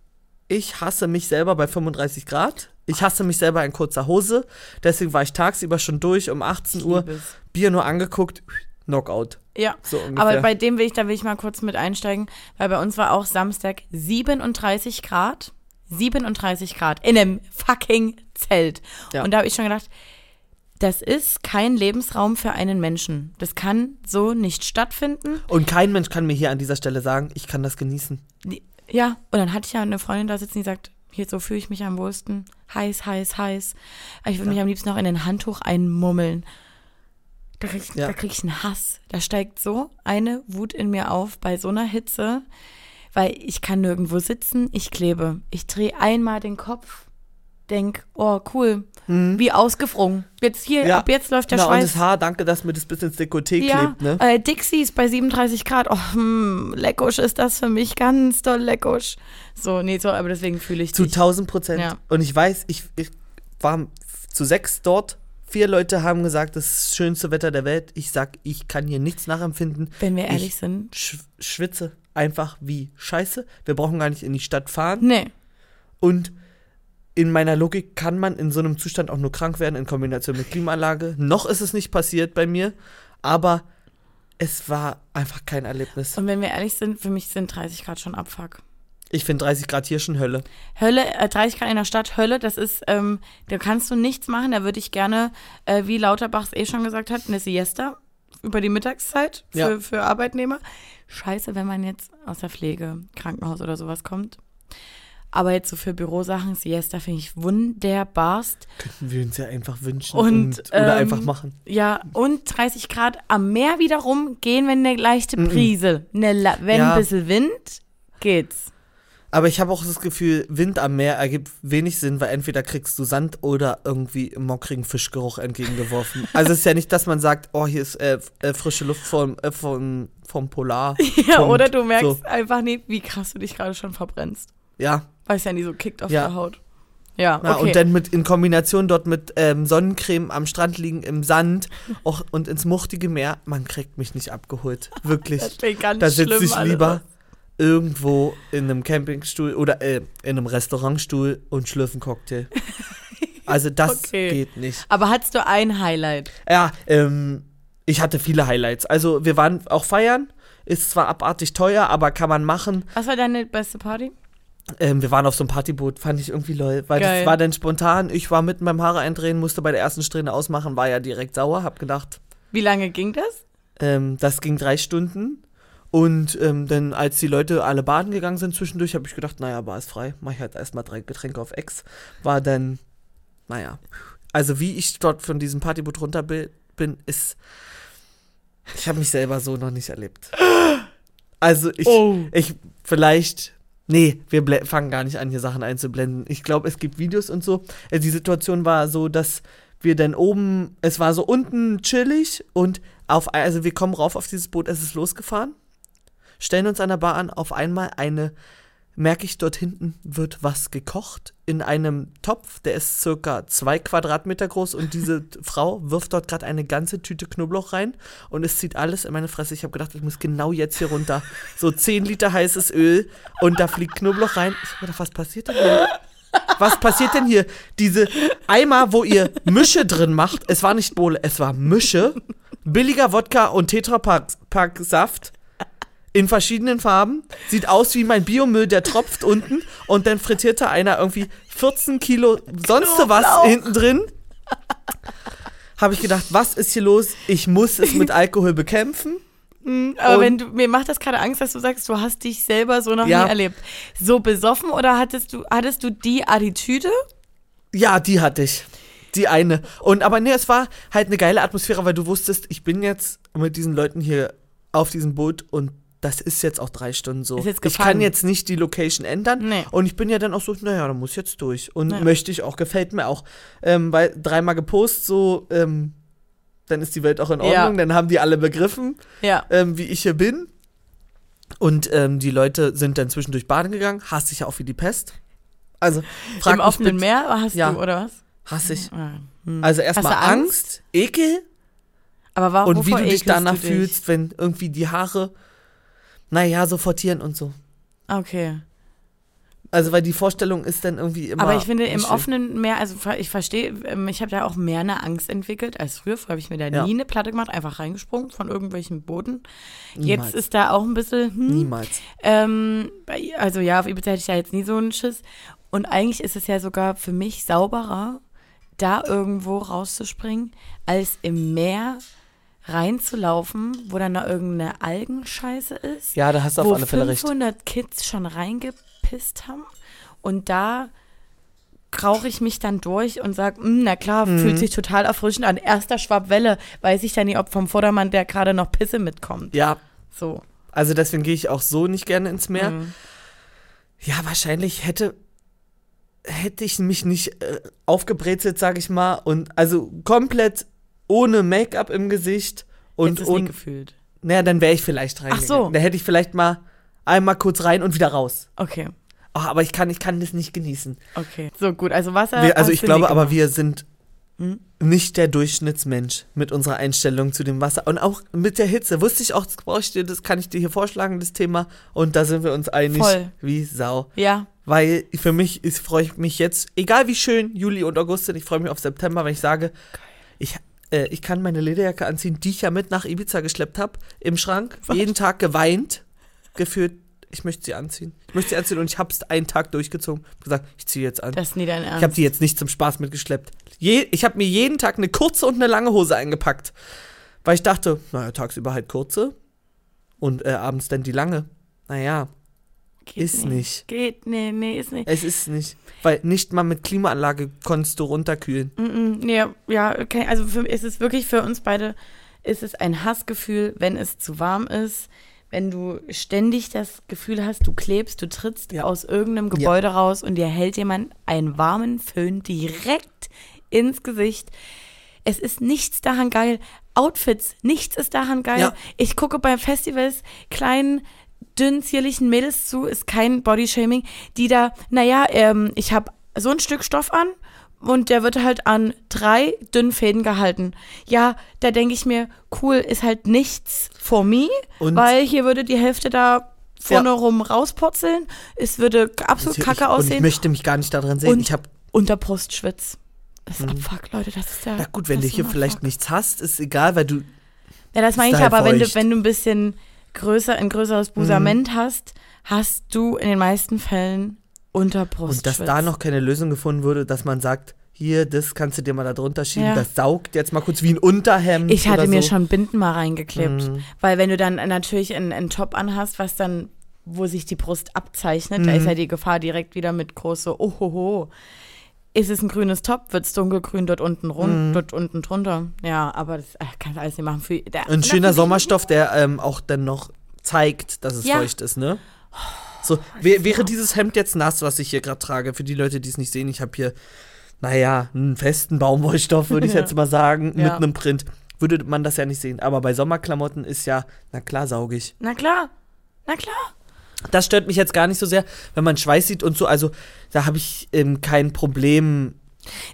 ich hasse mich selber bei 35 Grad. Ich hasse mich selber in kurzer Hose. Deswegen war ich tagsüber schon durch um 18 Uhr. Bier nur angeguckt, Knockout. Ja. So. Aber bei dem will ich, da will ich mal kurz mit einsteigen, weil bei uns war auch Samstag 37 Grad. 37 Grad in einem fucking Zelt. Ja. Und da habe ich schon gedacht, das ist kein Lebensraum für einen Menschen. Das kann so nicht stattfinden. und kein Mensch kann mir hier an dieser Stelle sagen, ich kann das genießen. Ja, und dann hatte ich ja eine Freundin da sitzen, die sagt, hier, so fühle ich mich am wohlsten. Heiß, heiß, heiß. Ich würde mich am liebsten noch in ein Handtuch einmummeln. Da krieg, ich, Ja. da krieg ich einen Hass. Da steigt so eine Wut in mir auf bei so einer Hitze, weil ich kann nirgendwo sitzen, ich klebe. Ich drehe einmal den Kopf, denk, oh cool, wie ausgefrungen. Jetzt hier, Mhm. Ja. ab jetzt läuft der Na, und Schweiß. das Haar, danke, dass mir das bis ins Dekolleté Ja, klebt, ne? äh, Dixies bei 37 Grad. Oh, hm, leckusch ist das für mich, ganz doll leckusch. So, nee, so, aber deswegen fühle ich Zu dich. 1000 Prozent. Ja. Und ich weiß, ich, ich war zu sechs dort. Vier Leute haben gesagt, das ist das schönste Wetter der Welt. Ich sag, ich kann hier nichts nachempfinden. Wenn wir Ich ehrlich sind. Sch schwitze einfach wie Scheiße. Wir brauchen gar nicht in die Stadt fahren. Nee. Und in meiner Logik kann man in so einem Zustand auch nur krank werden in Kombination mit Klimaanlage. Noch ist es nicht passiert bei mir, aber es war einfach kein Erlebnis. Und wenn wir ehrlich sind, für mich sind 30 Grad schon Abfuck. Ich finde 30 Grad hier schon Hölle. Hölle, äh, 30 Grad in der Stadt, Hölle, das ist, ähm, da kannst du nichts machen. Da würde ich gerne, äh, wie Lauterbachs eh schon gesagt hat, eine Siesta über die Mittagszeit für, Ja. für Arbeitnehmer. Scheiße, wenn man jetzt aus der Pflege, Krankenhaus oder sowas kommt. Aber jetzt so für Bürosachen, Siesta finde ich wunderbarst. Könnten wir uns ja einfach wünschen Und, und, oder ähm, einfach machen. Ja, und 30 Grad am Meer wiederum gehen, wenn eine leichte Brise, eine, la- wenn Ja. ein bisschen Wind, geht's. Aber ich habe auch das Gefühl, Wind am Meer ergibt wenig Sinn, weil entweder kriegst du Sand oder irgendwie mockrigen Fischgeruch entgegengeworfen. also es ist ja nicht, dass man sagt, oh, hier ist äh, äh, frische Luft vom, äh, vom, vom Polar. Ja, Punkt. oder du merkst So. einfach nicht, wie krass du dich gerade schon verbrennst. Ja, Weil es ja nie so kickt auf Ja. der Haut. Ja, okay. und dann mit in Kombination dort mit ähm, Sonnencreme am Strand liegen im Sand auch, und ins muchtige Meer, man kriegt mich nicht abgeholt. Wirklich. das klingt ganz Da sitze ich lieber irgendwo in einem Campingstuhl oder äh, in einem Restaurantstuhl und schlürfe einen Cocktail. Also das Okay. geht nicht. Aber hattest du ein Highlight? Ja, ähm, ich hatte viele Highlights. Also wir waren auch feiern. Ist zwar abartig teuer, aber kann man machen. Was war deine beste Party? Ähm, wir waren auf so einem Partyboot, fand ich irgendwie lol. Weil Geil. das war dann spontan. Ich war mitten beim Haare eindrehen, musste bei der ersten Strähne ausmachen, war ja direkt sauer. Hab gedacht, Wie lange ging das? ähm, das ging drei Stunden. Und ähm, dann, als die Leute alle baden gegangen sind zwischendurch, habe ich gedacht, naja, Bar ist frei. Mach ich halt erstmal drei Getränke auf Ex. War dann, naja. Also wie ich dort von diesem Partyboot runter bi- bin, ist. Ich habe mich selber so noch nicht erlebt. Also ich, Oh. ich vielleicht. Nee, wir fangen gar nicht an, hier Sachen einzublenden. Ich glaube, es gibt Videos und so. Äh, Die Situation war so, dass wir dann oben, es war so unten chillig und auf, also wir kommen rauf auf dieses Boot, es ist losgefahren, stellen uns an der Bar an, auf einmal eine, merke ich, dort hinten wird was gekocht in einem Topf, der ist circa zwei Quadratmeter groß und diese Frau wirft dort gerade eine ganze Tüte Knoblauch rein und es zieht alles in meine Fresse. Ich habe gedacht, ich muss genau jetzt hier runter. So 10 Liter heißes Öl und da fliegt Knoblauch rein. Ich habe gedacht, was passiert denn hier? Was passiert denn hier? Diese Eimer, wo ihr Mische drin macht, es war nicht Bohle, es war Mische, billiger Wodka und Tetrapack-Saft in verschiedenen Farben. Sieht aus wie mein Biomüll, der tropft unten und dann frittierte einer irgendwie 14 Kilo sonst was hinten drin. Habe ich gedacht, was ist hier los? Ich muss es mit Alkohol bekämpfen. Aber Und- wenn du, mir macht das gerade Angst, dass du sagst, du hast dich selber so noch Ja. nie erlebt. So besoffen oder hattest du, hattest du die Attitüde? Ja, die hatte ich. Die eine. Und aber nee, es war halt eine geile Atmosphäre, weil du wusstest, ich bin jetzt mit diesen Leuten hier auf diesem Boot und das ist jetzt auch drei Stunden so. Ich kann jetzt nicht die Location ändern. Nee. Und ich bin ja dann auch so, naja, dann muss ich jetzt durch. Und Ja. möchte ich auch, gefällt mir auch. Ähm, weil dreimal gepostet, so, ähm, dann ist die Welt auch in Ordnung. Ja. Dann haben die alle begriffen, Ja. ähm, wie ich hier bin. Und ähm, die Leute sind dann zwischendurch baden gegangen. Hasse ich ja auch wie die Pest. Also, frag Im mich offenen bitte- Meer hast Ja. du, oder was? Hasse ich. Hm. Also erstmal du Angst, Ekel Aber warum, und wie du dich danach du dich? fühlst, wenn irgendwie die Haare, naja, so fortieren und so. Okay. Also weil die Vorstellung ist dann irgendwie immer. Aber ich finde, im offenen Meer, also ich verstehe, ähm, ich habe da auch mehr eine Angst entwickelt als früher. Früher habe ich mir da Ja. nie eine Platte gemacht, einfach reingesprungen von irgendwelchen Booten. Niemals. Jetzt ist da auch ein bisschen, hm, Niemals. Ähm, also ja, auf Ibiza hätte ich da jetzt nie so einen Schiss. Und eigentlich ist es ja sogar für mich sauberer, da irgendwo rauszuspringen, als im Meer reinzulaufen, wo dann da irgendeine Algenscheiße ist. Ja, da hast du auf alle Fälle recht. 500 Kids schon reingepisst haben. Und da krauche ich mich dann durch und sage, na klar, Mhm. fühlt sich total erfrischend an. Erster Schwab Welle, weiß ich dann nicht, ob vom Vordermann der gerade noch Pisse mitkommt. Ja, So. also deswegen gehe ich auch so nicht gerne ins Meer. Mhm. Ja, wahrscheinlich hätte hätte ich mich nicht äh, aufgebrezelt, sag ich mal, und also komplett ohne Make-up im Gesicht und und gefühlt. naja, dann wäre ich vielleicht reingegangen. so. Da hätte ich vielleicht mal einmal kurz rein und wieder raus. Okay. Ach, aber ich kann, ich kann das nicht genießen. Okay. So gut, also Wasser. Wir, also ich glaube aber, gemacht. wir sind Hm? nicht der Durchschnittsmensch mit unserer Einstellung zu dem Wasser. Und auch mit der Hitze. Wusste ich auch, das brauche ich dir, das kann ich dir hier vorschlagen, das Thema. Und da sind wir uns einig Voll. wie Sau. Ja, Weil für mich freue ich mich jetzt, egal wie schön Juli und August sind, ich freue mich auf September, wenn ich sage, ich, äh, ich kann meine Lederjacke anziehen, die ich ja mit nach Ibiza geschleppt habe, im Schrank, jeden Tag geweint, gefühlt, ich möchte sie anziehen. Ich möchte sie anziehen und ich habe es einen Tag durchgezogen. Hab gesagt, ich ziehe jetzt an. das ist nie dein Ernst. Ich habe die jetzt nicht zum Spaß mitgeschleppt. Je, ich habe mir jeden Tag eine kurze und eine lange Hose eingepackt. Weil ich dachte, naja, tagsüber halt kurze und äh, abends dann die lange. Naja, Geht ist nicht. Geht, nee, nee, ist nicht. es ist nicht. Weil nicht mal mit Klimaanlage konntest du runterkühlen. Mm -mm, nee, ja, okay. Also für, ist es wirklich für uns beide, ist es ein Hassgefühl, wenn es zu warm ist, wenn du ständig das Gefühl hast, du klebst, du trittst Ja. aus irgendeinem Gebäude raus und dir hält jemand einen warmen Föhn direkt ins Gesicht. Es ist nichts daran geil. Outfits, nichts ist daran geil. Ja. Ich gucke bei Festivals kleinen, dünnen, zierlichen Mädels zu, ist kein Bodyshaming, die da, naja, ähm, ich habe so ein Stück Stoff an und der wird halt an drei dünnen Fäden gehalten. Ja, da denke ich mir, cool, ist halt nichts for me, Und- weil hier würde die Hälfte da vorne rum rauspurzeln. Es würde absolut Ich- kacke ich, Und ich aussehen. möchte mich gar nicht daran sehen. Und- ich habe, Unter Brustschwitz. Das ist Abfuck, Leute, das ist der. na gut, wenn du hier vielleicht nichts hast, ist egal, weil du, Ja, das meine ich aber, wenn du, wenn du ein bisschen größer, ein größeres Busament hast, hast du in den meisten Fällen unter Brustschwitz. und dass da noch keine Lösung gefunden wurde, dass man sagt, hier, das kannst du dir mal da drunter schieben, Ja. das saugt jetzt mal kurz wie ein Unterhemd. Ich hatte mir so. schon Binden mal reingeklebt. Mhm. Weil wenn du dann natürlich einen, einen Top anhast, was dann, wo sich die Brust abzeichnet, da Mhm. ist ja die Gefahr direkt wieder mit große Ohoho. Ist es ein grünes Top, wird es dunkelgrün dort unten rund, Mhm. dort unten drunter. Ja, aber das äh, kannst du alles nicht machen. Für, der, Ein schöner Sommerstoff, der ähm, auch dann noch zeigt, dass es Ja. feucht ist, ne? So, wär, wäre dieses Hemd jetzt nass, was ich hier gerade trage, für die Leute, die es nicht sehen, ich habe hier, naja, einen festen Baumwollstoff, würde ich jetzt mal sagen, mit Ja. einem Print. Würde man das ja nicht sehen. Aber bei Sommerklamotten ist ja, na klar, saugig. Na klar, na klar. Das stört mich jetzt gar nicht so sehr, wenn man Schweiß sieht und so. Also, da habe ich ähm, kein Problem.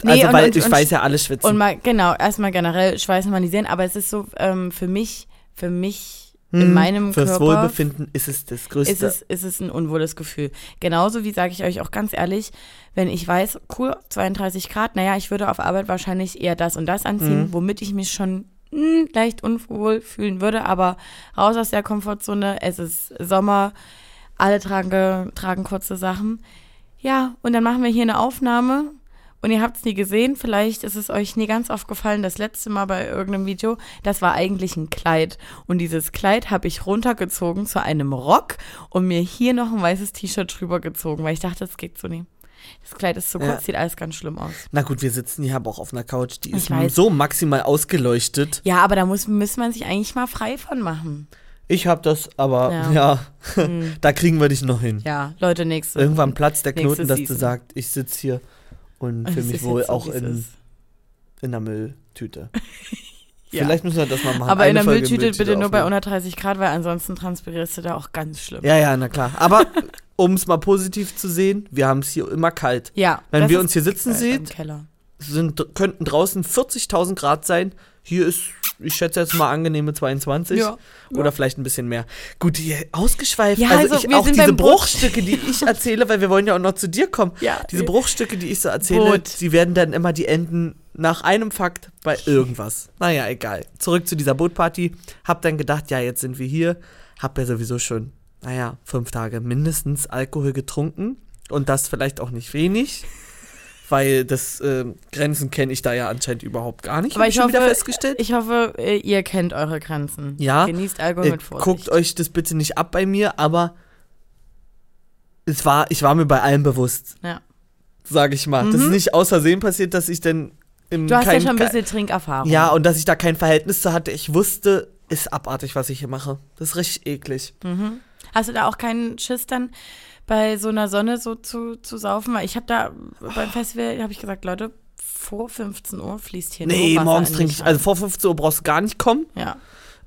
Nee, also, und- weil und- ich und- weiß ja, alle schwitzen. Und mal, genau, erstmal generell Schweiß normalisieren, aber es ist so, ähm, für mich, für mich in meinem Fürs Körper Wohlbefinden ist es das größte. ist es, ist es ein unwohles Gefühl. Genauso wie sage ich euch auch ganz ehrlich, wenn ich weiß, cool, 32 Grad, naja, ich würde auf Arbeit wahrscheinlich eher das und das anziehen, womit ich mich schon hm, leicht unwohl fühlen würde, aber raus aus der Komfortzone, es ist Sommer, alle tragen, ge- tragen kurze Sachen. Ja, und dann machen wir hier eine Aufnahme und ihr habt es nie gesehen, vielleicht ist es euch nie ganz aufgefallen, das letzte Mal bei irgendeinem Video, das war eigentlich ein Kleid. Und dieses Kleid habe ich runtergezogen zu einem Rock und mir hier noch ein weißes T-Shirt drüber gezogen, weil ich dachte, das geht so nie. Das Kleid ist so Ja. kurz, sieht alles ganz schlimm aus. Na gut, wir sitzen hier aber auch auf einer Couch, die Ich ist weiß. so maximal ausgeleuchtet. Ja, aber da muss, muss man sich eigentlich mal frei von machen. Ich hab das, aber Ja. ja, da kriegen wir dich noch hin. Ja, Leute, nächste. Irgendwann platzt der Knoten, dass du sagst, ich sitze hier und fühle mich wohl so, auch in, in der Mülltüte. Ja. Vielleicht müssen wir das mal machen. Aber eine in der Folge Mülltüte bitte nur bei aufnehmen. 130 Grad, weil ansonsten transpirierst du da auch ganz schlimm. Ja, ja, na klar. Aber um es mal positiv zu sehen, wir haben es hier immer kalt. Ja, Wenn wir uns hier sitzen sehen, sind, könnten draußen 40.000 Grad sein. Hier ist, ich schätze jetzt mal angenehme 22 Ja. oder vielleicht ein bisschen mehr. Gut, hier ausgeschweift. Ja, also, also ich, auch sind diese. Bruchstücke, die ich erzähle, weil wir wollen ja auch noch zu dir kommen. Ja. Diese Bruchstücke, die ich so erzähle, Boot. die werden dann immer die enden nach einem Fakt bei irgendwas. Naja, egal. Zurück zu dieser Bootparty. Hab dann gedacht, ja, jetzt sind wir hier. Hab ja sowieso schon, naja, fünf Tage mindestens Alkohol getrunken. Und das vielleicht auch nicht wenig. Weil das ähm, Grenzen kenne ich da ja anscheinend überhaupt gar nicht. Aber ich hoffe, wieder festgestellt. ich hoffe, äh, ihr kennt eure Grenzen. Ja, Genießt Alkohol Äh, mit Vorsicht. guckt euch das bitte nicht ab bei mir, aber es war, ich war mir bei allem bewusst, Ja. sage ich mal. Das ist Mhm. nicht aus Versehen passiert, dass ich dann im Du hast kein, ja schon ein bisschen Trinkerfahrung. Ja, und dass ich da kein Verhältnis zu hatte. Ich wusste, ist abartig, was ich hier mache. Das ist richtig eklig. Mhm. Hast du da auch keinen Schiss dann bei so einer Sonne so zu, zu saufen? Weil ich habe da beim Festival, habe ich gesagt, Leute, vor 15 Uhr fließt hier Nee, nur Wasser morgens in trinke ich, also vor 15 Uhr brauchst du gar nicht kommen, Ja,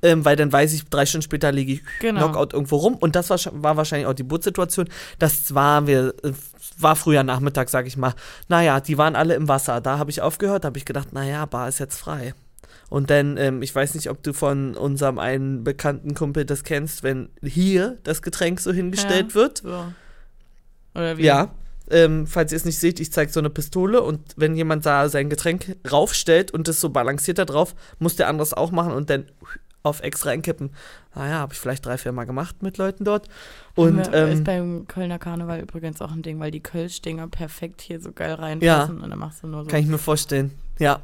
ähm, weil dann weiß ich, drei Stunden später liege ich genau. Knockout irgendwo rum. Und das war, war wahrscheinlich auch die Bootsituation. Das war, wir, äh, war früher Nachmittag, sag ich mal. Naja, die waren alle im Wasser. Da habe ich aufgehört, habe ich gedacht, naja, Bar ist jetzt frei. Und dann, ähm, ich weiß nicht, ob du von unserem einen bekannten Kumpel das kennst, wenn hier das Getränk so hingestellt Ja. wird. So. Oder wie? Ja. Ähm, falls ihr es nicht seht, ich zeige so eine Pistole und wenn jemand da sein Getränk raufstellt und es so balanciert da drauf, muss der andere es auch machen und dann auf extra einkippen. Naja, habe ich vielleicht drei, vier Mal gemacht mit Leuten dort. Und ist ähm, beim Kölner Karneval übrigens auch ein Ding, weil die Kölschdinger perfekt hier so geil reinpassen und dann machst du nur so. kann ich mir vorstellen. Ja.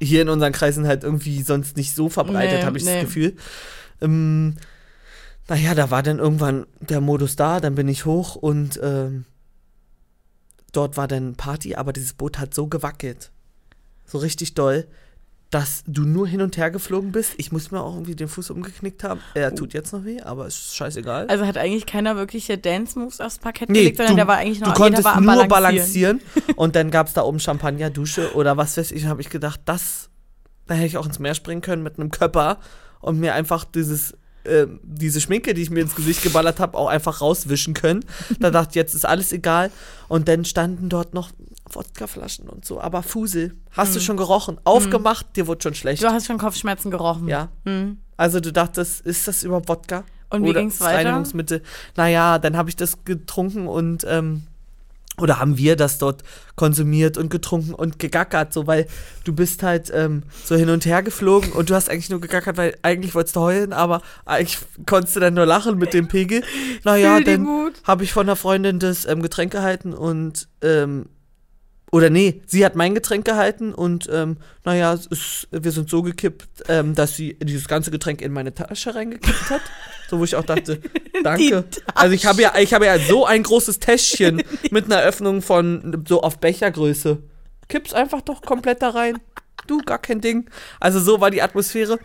Hier in unseren Kreisen halt irgendwie sonst nicht so verbreitet, Nee, habe ich nee. das Gefühl. Ähm, naja, da war dann irgendwann der Modus da, dann bin ich hoch und ähm, dort war dann Party, aber dieses Boot hat so gewackelt. So richtig doll, dass du nur hin und her geflogen bist. Ich muss mir auch irgendwie den Fuß umgeknickt haben. Er tut jetzt noch weh, aber ist scheißegal. Also hat eigentlich keiner wirkliche Dance-Moves aufs Parkett Nee, gelegt, sondern du- der war eigentlich Du noch konntest jeder war am nur Balancieren. balancieren. und dann gab es da oben Champagner, Dusche oder was weiß ich. habe ich gedacht, das, da hätte ich auch ins Meer springen können mit einem Körper und mir einfach dieses, ähm, diese Schminke, die ich mir ins Gesicht geballert habe, auch einfach rauswischen können. Da dachte ich, jetzt ist alles egal. Und dann standen dort noch Wodkaflaschen und so. Aber Fusel, hast du schon gerochen? Aufgemacht, dir wurde schon schlecht. Du hast schon Kopfschmerzen gerochen. Ja. Mhm. Also du dachtest, ist das überhaupt Wodka? Und wie ging's ist weiter? Reinigungsmittel. Naja, dann habe ich das getrunken und ähm, oder haben wir das dort konsumiert und getrunken und gegackert, so weil du bist halt ähm, so hin und her geflogen und du hast eigentlich nur gegackert, weil eigentlich wolltest du heulen, aber eigentlich konntest du dann nur lachen mit dem Pegel. Naja, dann habe ich von einer Freundin das ähm, Getränk gehalten und ähm, oder nee, sie hat mein Getränk gehalten und ähm, naja, es ist, wir sind so gekippt, ähm, dass sie dieses ganze Getränk in meine Tasche reingekippt hat. So, wo ich auch dachte, danke. Also ich habe ja, ich habe ja so ein großes Täschchen mit einer Öffnung von so auf Bechergröße. Kipp's einfach doch komplett da rein. Du, gar kein Ding. Also so war die Atmosphäre.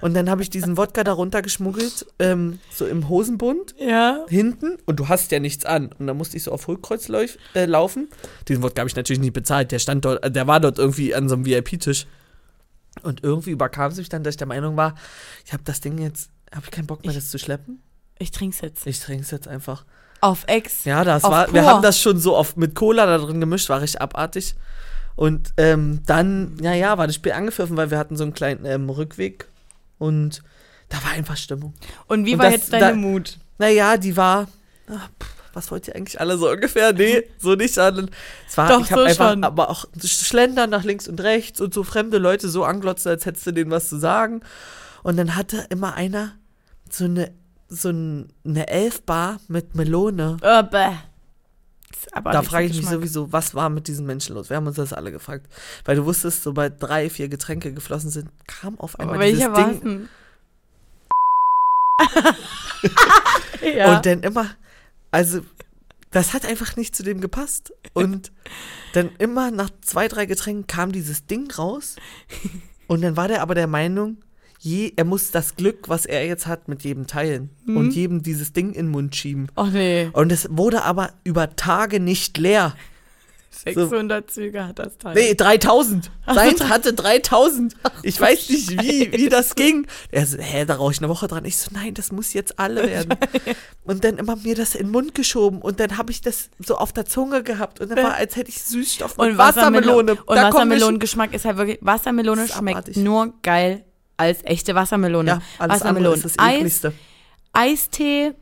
Und dann habe ich diesen Wodka da runtergeschmuggelt, ähm, so im Hosenbund Ja. hinten und du hast ja nichts an. Und dann musste ich so auf Hohlkreuz lauf, äh, laufen. Diesen Wodka habe ich natürlich nicht bezahlt. Der stand dort, der war dort irgendwie an so einem VIP-Tisch. Und irgendwie überkam es mich dann, dass ich der Meinung war, ich habe das Ding jetzt, habe ich keinen Bock mehr, Ich- das zu schleppen. Ich trink's jetzt. Ich trinke es jetzt einfach. Auf Ex. Ja, das war, wir pur. haben das schon so oft mit Cola da drin gemischt, war richtig abartig. Und ähm, dann, ja, ja, war das Spiel angepfiffen, weil wir hatten so einen kleinen ähm, Rückweg. Und Da war einfach Stimmung. Und wie Und war das- jetzt deine da- Mut? Naja, die war. ah, pff, was wollt ihr eigentlich alle so ungefähr? Nee, so nicht. Es war, Doch, ich habe so einfach, schon. aber auch schlendern nach links und rechts und so fremde Leute so anglotzen, als hättest du denen was zu sagen. Und dann hatte immer einer so eine, so ein- eine Elfbar mit Melone. Äh, bäh. Da frage ich mich Geschmack. sowieso, was war mit diesen Menschen los? Wir haben uns das alle gefragt. Weil du wusstest, sobald drei, vier Getränke geflossen sind, kam auf einmal Aber dieses Ding. ja. Und dann immer, also, das hat einfach nicht zu dem gepasst. Und dann immer nach zwei, drei Getränken kam dieses Ding raus. Und dann war der aber der Meinung, je, er muss das Glück, was er jetzt hat, mit jedem teilen. Mhm. Und jedem dieses Ding in den Mund schieben. oh nee, Und es wurde aber über Tage nicht leer. 600 Züge hat das Teil. Nee, 3000. Ach, Seins so, hatte 3000. Ich weiß nicht, wie, wie das ging. Er so, hä, da rauche ich eine Woche dran. Ich so, nein, das muss jetzt alle werden. Und dann immer mir das in den Mund geschoben. Und dann habe ich das so auf der Zunge gehabt. Und dann war, als hätte ich Süßstoff mit Und Wassermelone. Und Wassermelonengeschmack ist halt wirklich, Wassermelone schmeckt abartig. nur geil als echte Wassermelone. Ja, alles Wassermelone. ist das Eis, ekligste. Eistee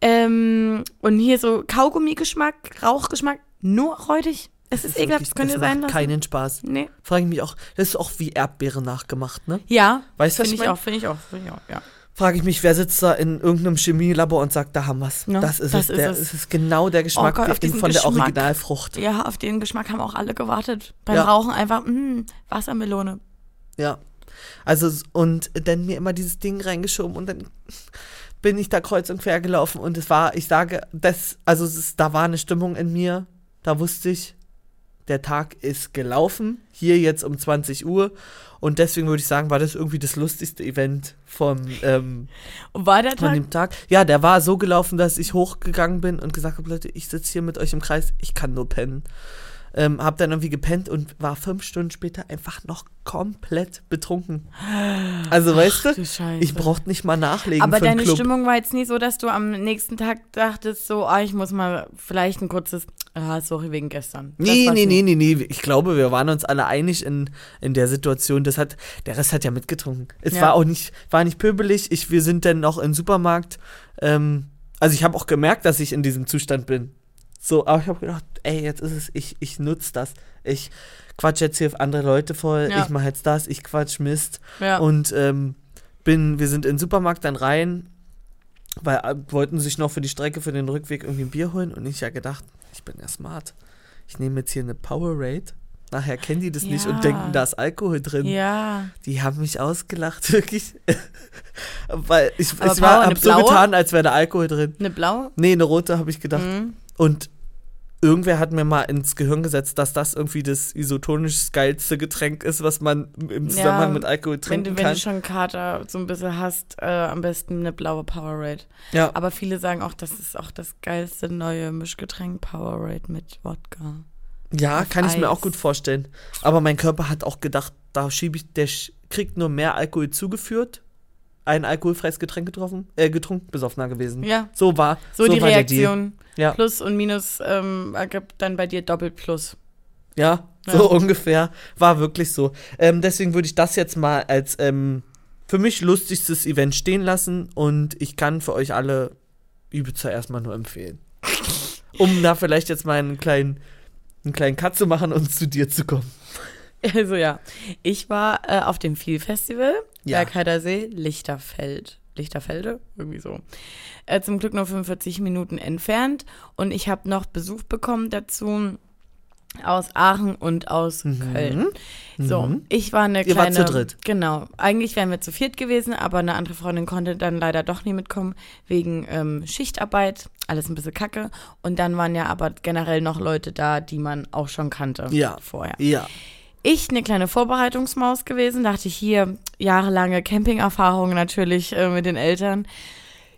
ähm, und hier so Kaugummi-Geschmack, Rauchgeschmack, nur räudig. Es ist, ekelhaft, wirklich- das könnt ihr das sein lassen. keinen Spaß. Nee. Frage ich mich auch, das ist auch wie Erdbeere nachgemacht, ne? Ja, Weißt du, was finde ich ich mein? auch, finde ich auch, finde ich auch, ja. Frage ich mich, wer sitzt da in irgendeinem Chemielabor und sagt, da haben wir's. Ja, das ist das es. ist Der, es. es ist genau der Geschmack Gott, auf wie- diesen von der Geschmack. Originalfrucht. Ja, auf den Geschmack haben auch alle gewartet. Beim Ja. Rauchen einfach, mh, Wassermelone. Ja. Also, und dann mir immer dieses Ding reingeschoben und dann bin ich da kreuz und quer gelaufen und es war, ich sage, das, also es ist, da war eine Stimmung in mir, da wusste ich, der Tag ist gelaufen, hier jetzt um 20 Uhr und deswegen würde ich sagen, war das irgendwie das lustigste Event vom, ähm, war der von Tag? dem Tag. Ja, der war so gelaufen, dass ich hochgegangen bin und gesagt habe, Leute, ich sitze hier mit euch im Kreis, ich kann nur pennen. Ähm, hab dann irgendwie gepennt und war fünf Stunden später einfach noch komplett betrunken. Also, weißt du du, ich brauchte nicht mal nachlegen Aber deine Club. Stimmung war jetzt nie so, dass du am nächsten Tag dachtest, so, ah, ich muss mal vielleicht ein kurzes, ah, sorry, wegen gestern. Das Nee, nee, nee, nee, nee. Ich glaube, wir waren uns alle einig in, in der Situation. Das hat, der Rest hat ja mitgetrunken. Es Ja. war auch nicht, war nicht pöbelig. Ich, wir sind dann noch im Supermarkt. Ähm, also ich habe auch gemerkt, dass ich in diesem Zustand bin. So, aber ich habe gedacht, ey, jetzt ist es, ich, ich nutze das. Ich quatsch jetzt hier andere Leute voll, Ja. ich mache jetzt das, ich quatsch Mist. Ja. Und ähm, bin, wir sind in den Supermarkt dann rein, weil äh, wollten sich noch für die Strecke, für den Rückweg irgendwie ein Bier holen und ich ja gedacht, ich bin ja smart. Ich nehme jetzt hier eine Powerade. Nachher kennen die das nicht Ja. und denken, da ist Alkohol drin. ja. Die haben mich ausgelacht, wirklich. weil ich, ich war, Power, eine hab so getan, als wäre da Alkohol drin. Eine blaue? Nee, eine rote habe ich gedacht. Mhm. Und irgendwer hat mir mal ins Gehirn gesetzt, dass das irgendwie das isotonisch geilste Getränk ist, was man im Zusammenhang Ja, mit Alkohol Wenn trinken wenn kann. du schon Kater so ein bisschen hast, äh, am besten eine blaue Powerade. ja. Aber viele sagen auch, das ist auch das geilste neue Mischgetränk Powerade mit Wodka. Ja, Auf kann ich mir Eis. auch gut vorstellen. Aber mein Körper hat auch gedacht, da schiebe ich, der kriegt nur mehr Alkohol zugeführt. Ein alkoholfreies Getränk getroffen, äh, getrunken, besoffener gewesen. Ja, So war, so, die war. Reaktion. Ja. Plus und Minus ähm, ergibt dann bei dir doppelt Plus. Ja, Ja. so ungefähr. War wirklich so. Ähm, deswegen würde ich das jetzt mal als ähm, für mich lustigstes Event stehen lassen und ich kann für euch alle Übelzer erstmal nur empfehlen. Um da vielleicht jetzt mal einen kleinen, einen kleinen Cut zu machen und zu dir zu kommen. Also ja, ich war äh, auf dem Viel Festival, Ja. Bergheider See, Lichterfeld. Lichterfelde, irgendwie so. Äh, zum Glück nur 45 Minuten entfernt. Und ich habe noch Besuch bekommen dazu aus Aachen und aus Köln. So, Mhm. ich war eine Ihr kleine. zu dritt. Genau. Eigentlich wären wir zu viert gewesen, aber eine andere Freundin konnte dann leider doch nie mitkommen, wegen ähm, Schichtarbeit. Alles ein bisschen kacke. Und dann waren ja aber generell noch Leute da, die man auch schon kannte Ja. vorher. Ja. Ich eine kleine Vorbereitungsmaus gewesen, dachte ich hier, jahrelange Campingerfahrung natürlich äh, mit den Eltern.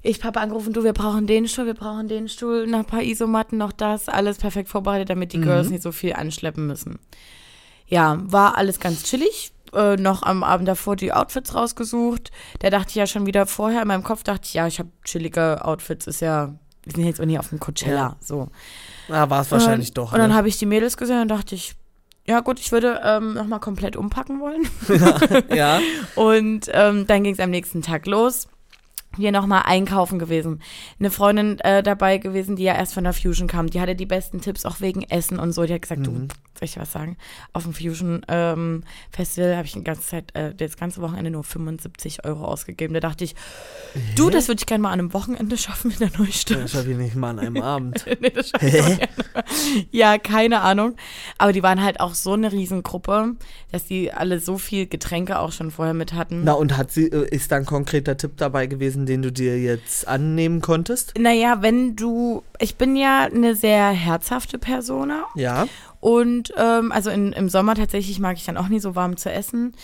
Ich Papa angerufen, du, wir brauchen den Stuhl, wir brauchen den Stuhl, noch ein paar Isomatten, noch das, alles perfekt vorbereitet, damit die Girls nicht so viel anschleppen müssen. Ja, war alles ganz chillig. Äh, noch am Abend davor die Outfits rausgesucht. Da dachte ich ja schon wieder vorher in meinem Kopf, dachte ich, ja, ich habe chillige Outfits, ist ja, wir sind jetzt auch nie auf dem Coachella, Ja. so. Ah, war es wahrscheinlich und, doch. Und dann ne? habe ich die Mädels gesehen und dachte ich, ja gut, ich würde ähm, nochmal komplett umpacken wollen. ja. Und ähm, dann ging es am nächsten Tag los. Wir nochmal einkaufen gewesen. Eine Freundin äh, dabei gewesen, die ja erst von der Fusion kam. Die hatte die besten Tipps auch wegen Essen und so. Die hat gesagt, du, soll ich was sagen? Auf dem Fusion ähm, Festival habe ich die ganze Zeit, äh, das ganze Wochenende nur 75 Euro ausgegeben. Da dachte ich, du, das würde ich gerne mal an einem Wochenende schaffen in der Neustadt. Das schaffe ich nicht mal an einem Abend. nee, das schaff ich ja, keine Ahnung. Aber die waren halt auch so eine Riesengruppe, dass die alle so viel Getränke auch schon vorher mit hatten. Na, und hat sie, äh, ist da ein konkreter Tipp dabei gewesen, den du dir jetzt annehmen konntest? Naja, wenn du, ich bin ja eine sehr herzhafte Persona Ja. und ähm, also in, im Sommer tatsächlich mag ich dann auch nie so warm zu essen.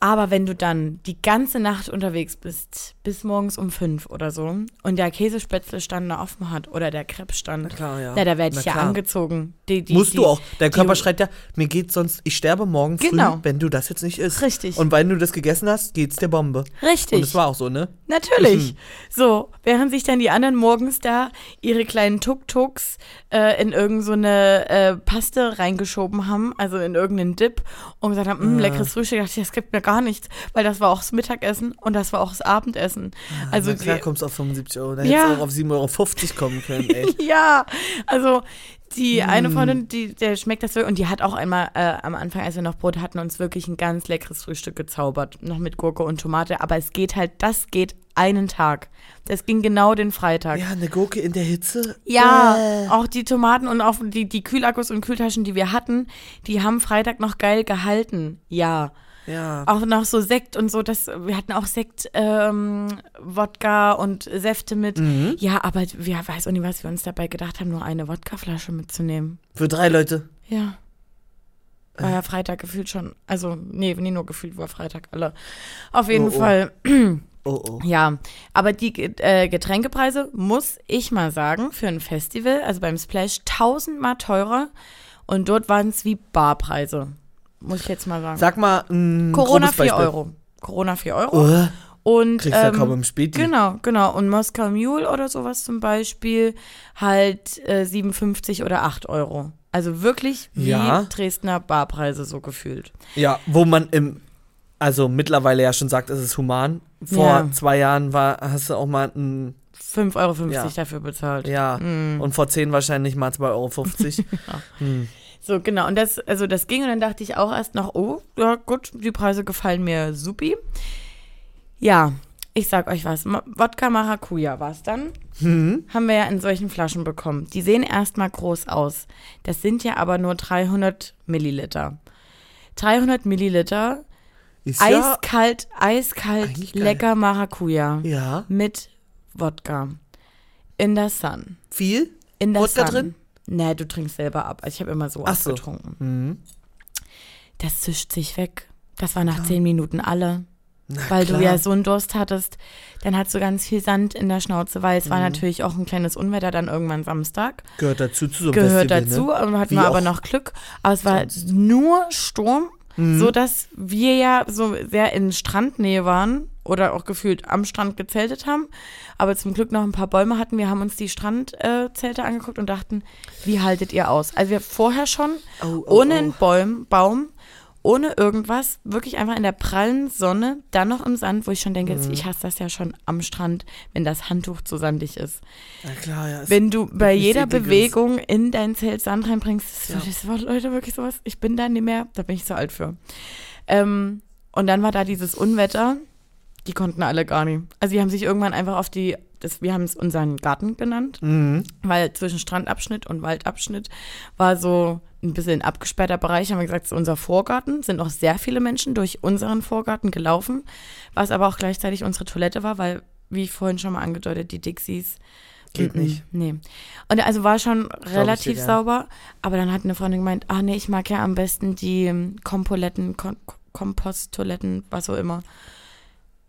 Aber wenn du dann die ganze Nacht unterwegs bist, bis morgens um fünf oder so, und der Käsespätzlestand da offen hat oder der Krebsstand, klar, ja. na, da werde Na ich ja angezogen. Die, die, Musst die, du auch. Dein Körper schreit ja, mir geht sonst, ich sterbe morgen Genau. früh, wenn du das jetzt nicht isst. Richtig. Und wenn du das gegessen hast, geht's dir Bombe. Richtig. Und es war auch so, ne? Natürlich. So, während sich dann die anderen morgens da ihre kleinen Tuk-Tuks äh, in irgendeine so eine, äh, Paste reingeschoben haben, also in irgendeinen Dip und gesagt haben, "Mm, leckeres Frühstück, dachte ich, das gibt mir gar nichts, weil das war auch das Mittagessen und das war auch das Abendessen. Also Na klar die, kommst du auf 75 Euro. Da Ja. hättest du auch auf 7,50 Euro kommen können, ey. ja, also die Hm. eine Freundin, die, der schmeckt das wirklich und die hat auch einmal äh, am Anfang, als wir noch Brot hatten, uns wirklich ein ganz leckeres Frühstück gezaubert, noch mit Gurke und Tomate, aber es geht halt, das geht einen Tag. Das ging genau den Freitag. ja, eine Gurke in der Hitze. Ja, Äh. auch die Tomaten und auch die, die Kühlakkus und Kühltaschen, die wir hatten, die haben Freitag noch geil gehalten. Ja. Ja. Auch noch so Sekt und so, das, wir hatten auch Sekt, ähm, Wodka und Säfte mit. Mhm. Ja, aber wir weiß auch nicht, was wir uns dabei gedacht haben, nur eine Wodkaflasche mitzunehmen. Für drei Leute. Ja. War Äh. ja Freitag gefühlt schon. Also, nee, nee, nur gefühlt war Freitag alle. Auf jeden Oh, oh. Fall. Oh, oh. Ja, aber die äh, Getränkepreise, muss ich mal sagen, für ein Festival, also beim Splash, tausendmal teurer. Und dort waren es wie Barpreise. Muss ich jetzt mal sagen. Sag mal, ein Corona grobes 4 Beispiel. Euro. Corona 4 Euro. Oh, Und, kriegst ja ähm, kaum im Späti. Genau, genau. Und Moskau Mule oder sowas zum Beispiel halt äh, 57 oder 8 Euro. Also wirklich wie Ja. Dresdner Barpreise so gefühlt. Ja, wo man im, also mittlerweile ja schon sagt, es ist human. Vor Ja. zwei Jahren war, hast du auch mal ein, 5,50 Euro Ja. dafür bezahlt. ja, Mhm. und vor zehn wahrscheinlich mal 2,50 Euro. hm. So, genau. Und das, also das ging und dann dachte ich auch erst noch, oh, ja gut, die Preise gefallen mir supi. Ja, ich sag euch was. Wodka Maracuja war es dann. Hm. Haben wir ja in solchen Flaschen bekommen. Die sehen erstmal groß aus. Das sind ja aber nur 300 Milliliter. 300 Milliliter, Ist ja, eiskalt, eiskalt, Eigentlich geil. lecker Maracuja ja, mit Wodka. In der Sun. viel. In der Wodka Sun. drin? Nee, du trinkst selber ab. Also ich habe immer so Ach so. abgetrunken. Mhm. Das zischt sich weg. Das war nach zehn Minuten alle. Na Weil klar. du ja so einen Durst hattest. Dann hattest du ganz viel Sand in der Schnauze, weil es Mhm. war natürlich auch ein kleines Unwetter dann irgendwann Samstag. Gehört dazu zu so einem Gehört Festival, dazu, Ne? aber hatten Wie wir aber noch Glück. Aber es war nur Sturm, Mhm. so dass wir ja so sehr in Strandnähe waren oder auch gefühlt am Strand gezeltet haben. Aber zum Glück noch ein paar Bäume hatten. Wir haben uns die Strandzelte äh, angeguckt und dachten, wie haltet ihr aus? Also wir vorher schon Oh, oh, ohne oh. einen Baum, Baum, ohne irgendwas, wirklich einfach in der prallen Sonne, dann noch im Sand, wo ich schon denke, Mhm. ich hasse das ja schon am Strand, wenn das Handtuch zu sandig ist. Na klar, ja. Wenn du bei jeder. Bewegung in dein Zelt Sand reinbringst, das, Ja. das war Leute wirklich sowas, ich bin da nicht mehr, da bin ich zu alt für. Ähm, und dann war da dieses Unwetter, die konnten alle gar nicht. Also die haben sich irgendwann einfach auf die, das, wir haben es unseren Garten genannt, Mhm. weil zwischen Strandabschnitt und Waldabschnitt war so ein bisschen ein abgesperrter Bereich. Haben wir gesagt, es ist unser Vorgarten. Sind auch sehr viele Menschen durch unseren Vorgarten gelaufen, was aber auch gleichzeitig unsere Toilette war, weil, wie ich vorhin schon mal angedeutet, die Dixies Geht Mm-mm, nicht. Nee. Und also war schon relativ gern. sauber, aber dann hat eine Freundin gemeint, ah nee, ich mag ja am besten die ähm, Kompoletten, Kom Komposttoiletten, was auch immer.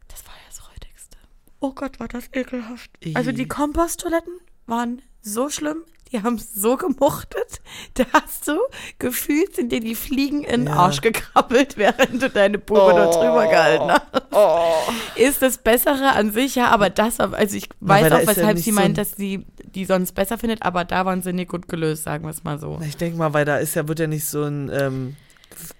Das war ja das Räudigste. Oh Gott, war das ekelhaft. Also die. Komposttoiletten waren so schlimm, die haben so gemuchtet. Da hast du gefühlt, sind dir die Fliegen in den Ja. Arsch gekrabbelt, während du deine Pube da drüber gehalten hast. Ist das Bessere an sich, ja, aber das also ich weiß auch, ja weshalb nicht sie so meint, ein- dass sie die sonst besser findet, aber da waren sie nicht gut gelöst, sagen wir es mal so. Ich denke mal, weil da ist ja, wird ja nicht so ein, ähm,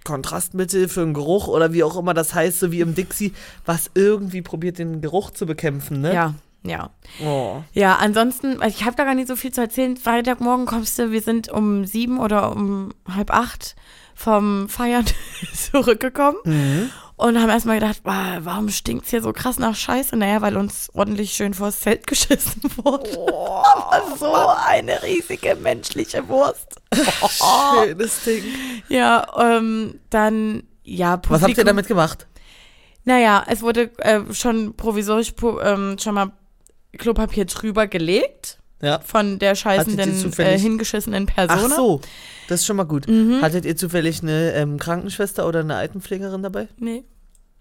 Kontrastmittel für einen Geruch oder wie auch immer das heißt, so wie im Dixie, was irgendwie probiert, den Geruch zu bekämpfen, ne? Ja, ja. Oh. Ja, ansonsten, also ich habe da gar nicht so viel zu erzählen. Freitagmorgen kommst du, wir sind um sieben oder um halb acht vom Feiern zurückgekommen Mhm. Und haben erstmal gedacht, "Boah, warum stinkt's hier so krass nach Scheiße? Naja, weil uns ordentlich schön vors Zelt geschissen wurde. Aber so eine riesige menschliche Wurst. Schönes Ding. Ja, ähm, dann, ja, Publikum. Was habt ihr damit gemacht? Naja, es wurde äh, schon provisorisch ähm, schon mal Klopapier drüber gelegt Ja. von der scheißenden, äh, hingeschissenen Ach Person. so, das ist schon mal gut. Mhm. Hattet ihr zufällig eine ähm, Krankenschwester oder eine Altenpflegerin dabei? Nee,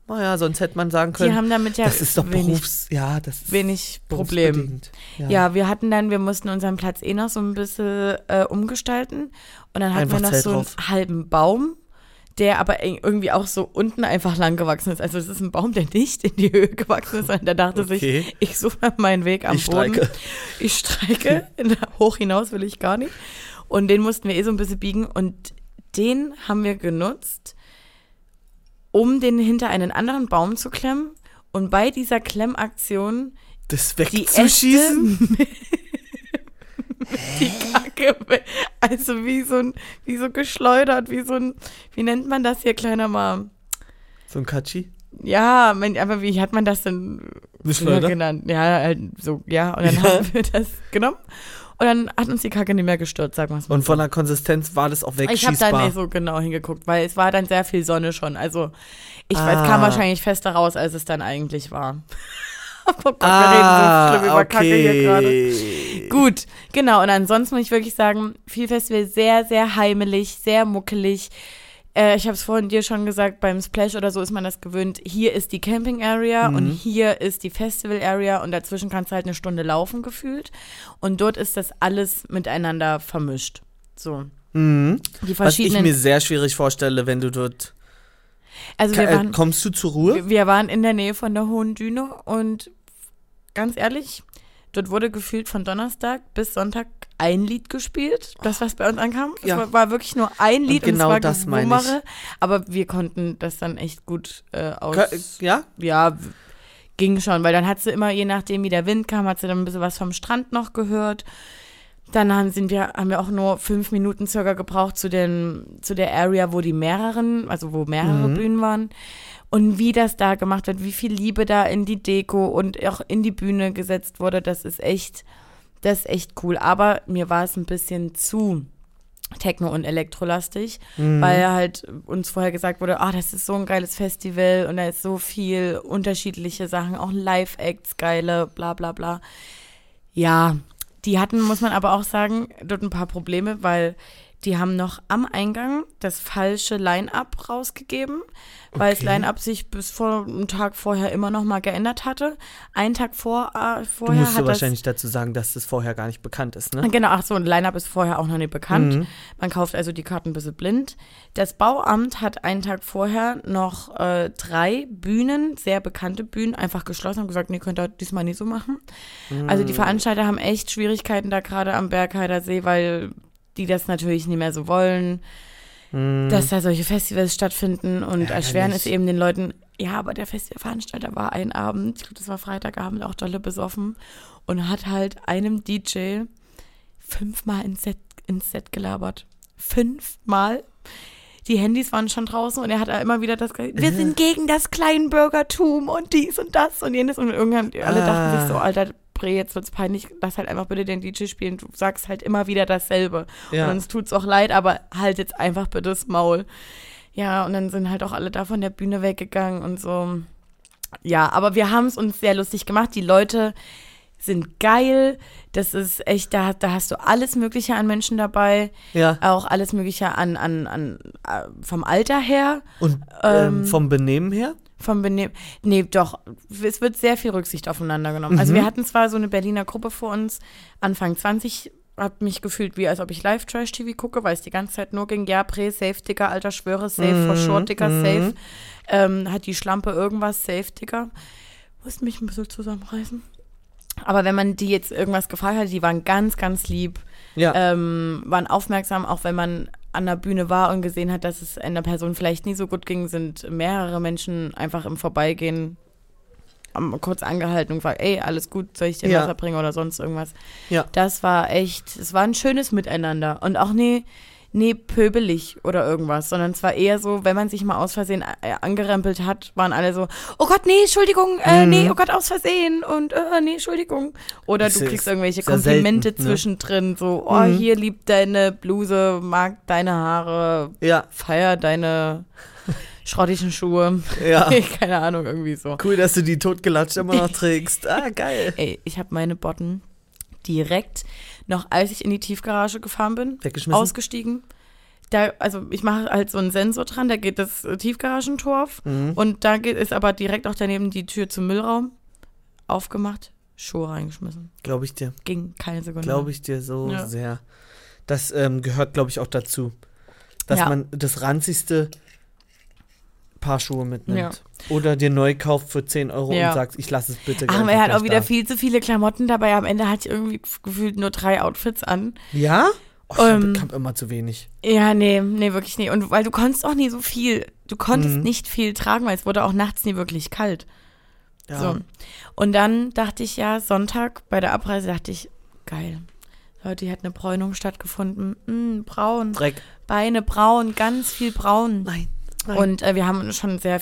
Naja, sonst hätte man sagen die können, haben damit ja das ist doch wenig, Berufs... Ja, das ist wenig Problem. berufsbedingt. Ja. wir hatten dann, wir mussten unseren Platz eh noch so ein bisschen äh, umgestalten und dann hatten Einfach wir noch Zelt so einen drauf. halben Baum, der aber irgendwie auch so unten einfach lang gewachsen ist. Also es ist ein Baum, der nicht in die Höhe gewachsen ist, sondern der dachte Okay. sich, ich suche meinen Weg am Ich Boden. streike. Ich streike, hoch hinaus will ich gar nicht. Und den mussten wir eh so ein bisschen biegen und den haben wir genutzt, um den hinter einen anderen Baum zu klemmen und bei dieser Klemmaktion Das die wegzuschießen? Äste die Kacke, also wie so ein, wie so geschleudert, wie so ein, wie nennt man das hier, kleiner Mal? So ein Katschi? Ja, aber wie hat man das denn genannt? Ja, halt so, ja, und dann Ja. haben wir das genommen und dann hat uns die Kacke nicht mehr gestört, sagen wir es mal. Und von der Konsistenz war das auch Ich habe wegschießbar. da nicht so genau hingeguckt, weil es war dann sehr viel Sonne schon. Also ich weiß, kam Ah. wahrscheinlich fester raus, als es dann eigentlich war. oh ah, wir reden so schlimm über Kacke hier gerade. okay. Gut, genau. Und ansonsten muss ich wirklich sagen, viel Festival sehr, sehr heimelig, sehr muckelig. Äh, ich habe es vorhin dir schon gesagt, beim Splash oder so ist man das gewöhnt. Hier ist die Camping Area Mhm. und hier ist die Festival Area und dazwischen kannst du halt eine Stunde laufen gefühlt. Und dort ist das alles miteinander vermischt. So. Mhm. Die Was ich verschiedenen. mir sehr schwierig vorstelle, wenn du dort. also wir äh, waren, kommst du zur Ruhe? wir waren in der Nähe von der Hohen Düne und ganz ehrlich, dort wurde gefühlt von Donnerstag bis Sonntag ein Lied gespielt, das was bei uns ankam. Es Ja. war, war wirklich nur ein Lied und, genau es war das meine ich. Aber wir konnten das dann echt gut äh, aus. Ja? ja, ging schon, weil dann hat sie immer, je nachdem wie der Wind kam, hat sie dann ein bisschen was vom Strand noch gehört. Dann haben, sind wir, haben wir auch nur fünf Minuten circa gebraucht zu, den, zu der Area, wo die mehreren, also wo mehrere Mhm. Bühnen waren. Und wie das da gemacht wird, wie viel Liebe da in die Deko und auch in die Bühne gesetzt wurde, das ist echt, das ist echt cool. Aber mir war es ein bisschen zu techno- und elektrolastig, Mhm. weil halt uns vorher gesagt wurde, ah, das ist so ein geiles Festival und da ist so viel unterschiedliche Sachen, auch Live-Acts, geile, bla bla bla. Ja, die hatten, muss man aber auch sagen, dort ein paar Probleme, weil die haben noch am Eingang das falsche Line-Up rausgegeben, weil das Okay. Line-Up sich bis vor einem Tag vorher immer noch mal geändert hatte. Einen Tag vor, äh, Du vorher musst hat du das wahrscheinlich dazu sagen, dass das vorher gar nicht bekannt ist, ne? Genau, ach so, ein Line-Up ist vorher auch noch nicht bekannt. Mhm. Man kauft also die Karten ein bisschen blind. Das Bauamt hat einen Tag vorher noch äh, drei Bühnen, sehr bekannte Bühnen, einfach geschlossen und gesagt, nee, könnt ihr diesmal nicht so machen. Also Mhm. die Veranstalter haben echt Schwierigkeiten da gerade am Bergheider See, weil die das natürlich nicht mehr so wollen, Mhm. dass da solche Festivals stattfinden und erschweren es eben den Leuten, ja, aber der Festivalveranstalter war ein Abend, ich glaube, das war Freitagabend, auch dolle besoffen und hat halt einem DJ fünfmal ins Set, ins Set gelabert. Fünfmal. Die Handys waren schon draußen und er hat immer wieder das gesagt, wir sind gegen das Kleinbürgertum und dies und das und jenes und irgendwann alle dachten Ah. sich so, Alter, Bre, jetzt wird's peinlich, lass halt einfach bitte den DJ spielen, du sagst halt immer wieder dasselbe. Ja. Und uns tut's auch leid, aber halt jetzt einfach bitte das Maul. Ja, und dann sind halt auch alle da von der Bühne weggegangen und so. Ja, aber wir haben es uns sehr lustig gemacht. Die Leute sind geil. Das ist echt, da, da hast du alles Mögliche an Menschen dabei. ja. Auch alles Mögliche an, an, an äh, vom Alter her, Und ähm, ähm, vom Benehmen her? Vom Benehmen. Nee, doch, es wird sehr viel Rücksicht aufeinander genommen. Also Mhm. wir hatten zwar so eine Berliner Gruppe vor uns, Anfang 20, hab mich gefühlt wie, als ob ich Live-Trash-TV gucke, weil es die ganze Zeit nur ging, ja, Prä, Safe, Dicker, alter Schwöre, Safe, for sure, Dicker, mhm. Safe. Ähm, hat die Schlampe irgendwas, Safe, Dicker. Musste mich ein bisschen zusammenreißen. Aber wenn man die jetzt irgendwas gefragt hat, die waren ganz, ganz lieb Ja. ähm, waren aufmerksam, auch wenn man an der Bühne war und gesehen hat, dass es einer Person vielleicht nie so gut ging, sind mehrere Menschen einfach im Vorbeigehen am- kurz angehalten und gefragt, ey, alles gut, soll ich dir Ja. Wasser bringen oder sonst irgendwas. Ja. Das war echt, es war ein schönes Miteinander und auch nie, nie pöbelig oder irgendwas, sondern es war eher so, wenn man sich mal aus Versehen äh, angerempelt hat, waren alle so, oh Gott, nee, Entschuldigung, äh, Mhm. nee, oh Gott, aus Versehen und äh, nee, Entschuldigung. Oder Das du kriegst irgendwelche Komplimente selten, ne? zwischendrin, so, oh, Mhm. hier liebt deine Bluse, mag deine Haare, Ja, feier deine schrottischen Schuhe. ja. Keine Ahnung, irgendwie so. Cool, dass du die totgelatscht immer noch trägst. Ah, geil. Ey, ich habe meine Botten direkt, noch als ich in die Tiefgarage gefahren bin, ausgestiegen. Da, also ich mache halt so einen Sensor dran, da geht das äh, Tiefgaragentor auf Mhm. und da geht, ist aber direkt auch daneben die Tür zum Müllraum aufgemacht, Schuhe reingeschmissen. Glaube ich dir. Ging keine Sekunde. Glaube ich dir so Ja. sehr. Das ähm, gehört, glaube ich, auch dazu. Dass Ja. man das ranzigste Paar Schuhe mitnimmt. Oder dir neu kauft für 10 Euro Ja. und sagt, ich lasse es bitte Ach, einfach er hat gleich auch wieder da. viel zu viele Klamotten dabei. Am Ende hatte ich irgendwie gefühlt nur drei Outfits an. Ja? Oh, ich Ähm, hab, hab immer zu wenig. Ja, nee, nee, wirklich nicht. Und weil du konntest auch nie so viel, du konntest Mhm. nicht viel tragen, weil es wurde auch nachts nie wirklich kalt. Ja. So. Und dann dachte ich ja, Sonntag bei der Abreise dachte ich, geil. Heute hier hat eine Bräunung stattgefunden. Mm, braun, Dreck. Beine braun, ganz viel braun. Nein. Nein. Und äh, wir haben schon sehr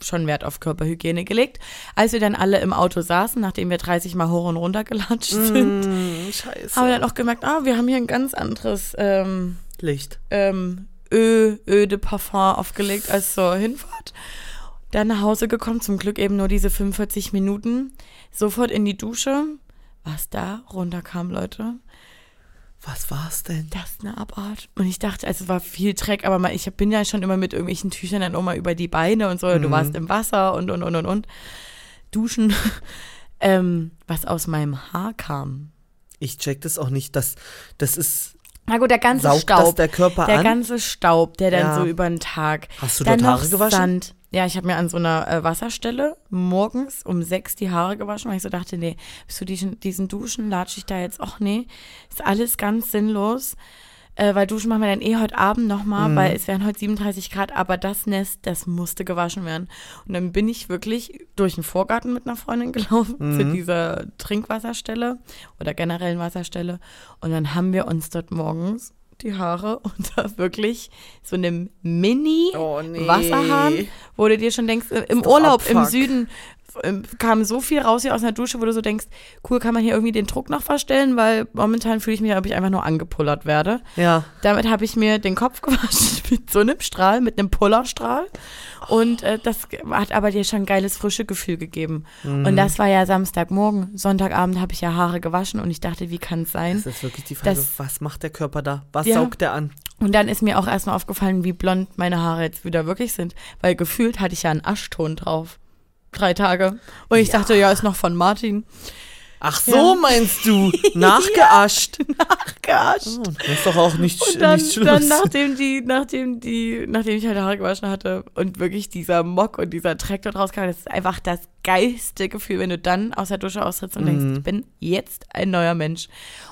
schon Wert auf Körperhygiene gelegt. Als wir dann alle im Auto saßen, nachdem wir 30 Mal hoch und runter gelatscht sind, Mm, scheiße. haben wir dann auch gemerkt, ah, wir haben hier ein ganz anderes ähm, Licht. ähm, Ö, Ö de Parfum aufgelegt als zur Hinfahrt. Dann nach Hause gekommen, zum Glück eben nur diese 45 Minuten. Sofort in die Dusche. Was da runterkam, Leute, Was war's denn? das ist eine Abart. Und ich dachte, also es war viel Dreck, aber mal, ich bin ja schon immer mit irgendwelchen Tüchern dann auch mal über die Beine und so. Du Mhm. warst im Wasser und, und, und, und, und. Duschen. ähm, was aus meinem Haar kam. Ich check das auch nicht. Das, das ist. Na gut, der ganze Staub. der Körper Der an? ganze Staub, der dann Ja. so über den Tag. Hast du dann dort Haare gewaschen? Sand. Ja, ich habe mir an so einer äh, Wasserstelle morgens um sechs die Haare gewaschen, weil ich so dachte, nee, bis zu diesen, diesen Duschen latsche ich da jetzt auch, nee, ist alles ganz sinnlos. Äh, weil Duschen machen wir dann eh heute Abend nochmal, Mhm. weil es wären heute 37 Grad, aber das Nest, das musste gewaschen werden. Und dann bin ich wirklich durch den Vorgarten mit einer Freundin gelaufen Mhm. zu dieser Trinkwasserstelle oder generellen Wasserstelle. Und dann haben wir uns dort morgens die Haare unter wirklich so einem Mini Oh, nee. Wasserhahn, wo du dir schon denkst, äh, im Urlaub im Abfuck. Süden ähm, kam so viel raus hier aus der Dusche, wo du so denkst, cool, kann man hier irgendwie den Druck noch verstellen, weil momentan fühle ich mich, ob ich einfach nur angepullert werde. Ja. Damit habe ich mir den Kopf gewaschen mit so einem Strahl, mit einem Pullerstrahl. Und äh, das hat aber dir schon ein geiles frische Gefühl gegeben. Mhm. Und das war ja Samstagmorgen. Sonntagabend habe ich ja Haare gewaschen und ich dachte, wie kann es sein? Das ist wirklich die Frage, Das- was macht der Körper da? Was Ja. saugt der an? Und dann ist mir auch erstmal aufgefallen, wie blond meine Haare jetzt wieder wirklich sind. Weil gefühlt hatte ich ja einen Aschton drauf. Drei Tage. Und ich Ja. dachte, ja, ist noch von Martin. Ach so, Ja. meinst du? Nachgeascht. Gascht. Oh, das ist doch auch nicht, Und dann, nicht dann nachdem die, nachdem die, nachdem ich halt Haare gewaschen hatte und wirklich dieser Mock und dieser Dreck dort rauskam, das ist einfach das geilste Gefühl, wenn du dann aus der Dusche austrittst und Mhm. denkst, ich bin jetzt ein neuer Mensch.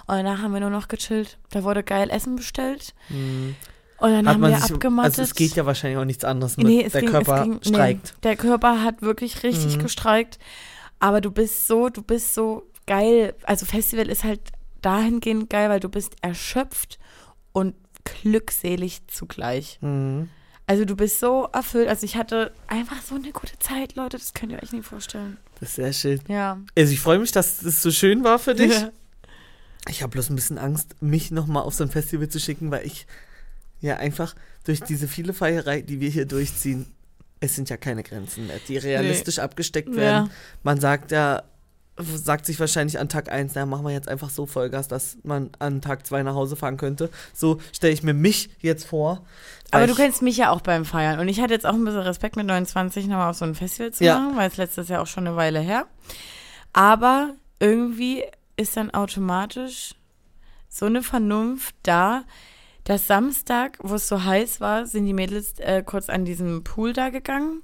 Und danach haben wir nur noch gechillt. Da wurde geil Essen bestellt. Mhm. Und dann Hat haben wir sich, abgemattet. also es geht ja wahrscheinlich auch nichts anderes mit. Nee, es der ging, Körper es ging, streikt. Nee, der Körper hat wirklich richtig Mhm. gestreikt. Aber du bist so, du bist so geil. Also Festival ist halt dahingehend geil, weil du bist erschöpft und glückselig zugleich. Mhm. Also du bist so erfüllt. Also ich hatte einfach so eine gute Zeit, Leute. Das könnt ihr euch nicht vorstellen. Das ist sehr schön. Ja. Also ich freue mich, dass das so schön war für dich. Ja. Ich habe bloß ein bisschen Angst, mich nochmal auf so ein Festival zu schicken, weil ich ja einfach durch diese viele Feierei, die wir hier durchziehen, es sind ja keine Grenzen mehr, die realistisch abgesteckt werden. Ja. Man sagt ja, sagt sich wahrscheinlich an Tag 1, na, machen wir jetzt einfach so Vollgas, dass man an Tag 2 nach Hause fahren könnte. So stelle ich mir mich jetzt vor. Aber du kennst mich ja auch beim Feiern. Und ich hatte jetzt auch ein bisschen Respekt mit 29 nochmal auf so ein Festival zu Ja. machen, weil es letztes Jahr auch schon eine Weile her. Aber irgendwie ist dann automatisch so eine Vernunft da, dass Samstag, wo es so heiß war, sind die Mädels äh, kurz an diesem Pool da gegangen.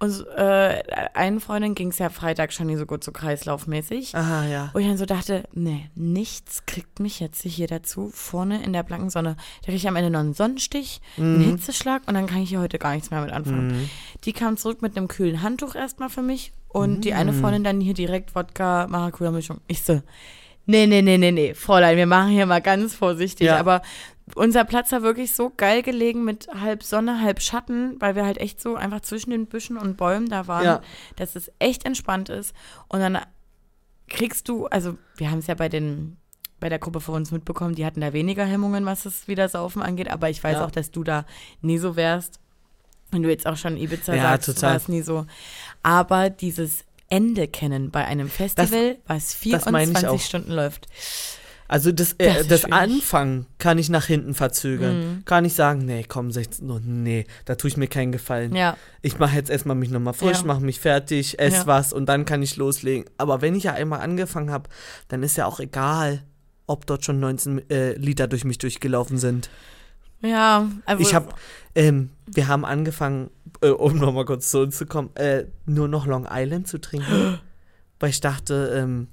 Und äh, einen Freundin ging es ja Freitag schon nicht so gut so kreislaufmäßig. Ah, ja. Wo ich dann so dachte, nee, nichts kriegt mich jetzt hier dazu, vorne in der blanken Sonne. Da kriege ich am Ende noch einen Sonnenstich, einen Hitzeschlag und dann kann ich hier heute gar nichts mehr mit anfangen. Die kam zurück mit einem kühlen Handtuch erstmal für mich und die eine Freundin dann hier direkt Wodka, Maracuja-Mischung. Ich so, nee, nee, nee, nee, nee, Fräulein, wir machen hier mal ganz vorsichtig. Ja. Aber unser Platz war wirklich so geil gelegen mit halb Sonne, halb Schatten, weil wir halt echt so einfach zwischen den Büschen und Bäumen da waren, Ja. dass es echt entspannt ist. Und dann kriegst du, also wir haben es ja bei den bei der Gruppe vor uns mitbekommen, die hatten da weniger Hemmungen, was das wieder Saufen angeht, aber ich weiß Ja. auch, dass du da nie so wärst. Wenn du jetzt auch schon Ibiza Ja, sagst, war es nie so. Aber dieses Ende kennen bei einem Festival, was das ich 24 auch. Stunden läuft. Also das, Das äh, das schwierig. Anfangen kann ich nach hinten verzögern. Mhm. Kann ich sagen, nee, komm, 16 Uhr, nee, da tue ich mir keinen Gefallen. Ja, Ich mache jetzt erstmal mich nochmal frisch, Ja. mache mich fertig, esse Ja. was und dann kann ich loslegen. Aber wenn ich ja einmal angefangen habe, dann ist ja auch egal, ob dort schon 19 äh, Liter durch mich durchgelaufen sind. ja. Also, Ich habe, ähm, wir haben angefangen, äh, um nochmal kurz zu uns zu kommen, äh, nur noch Long Island zu trinken, weil ich dachte, ähm,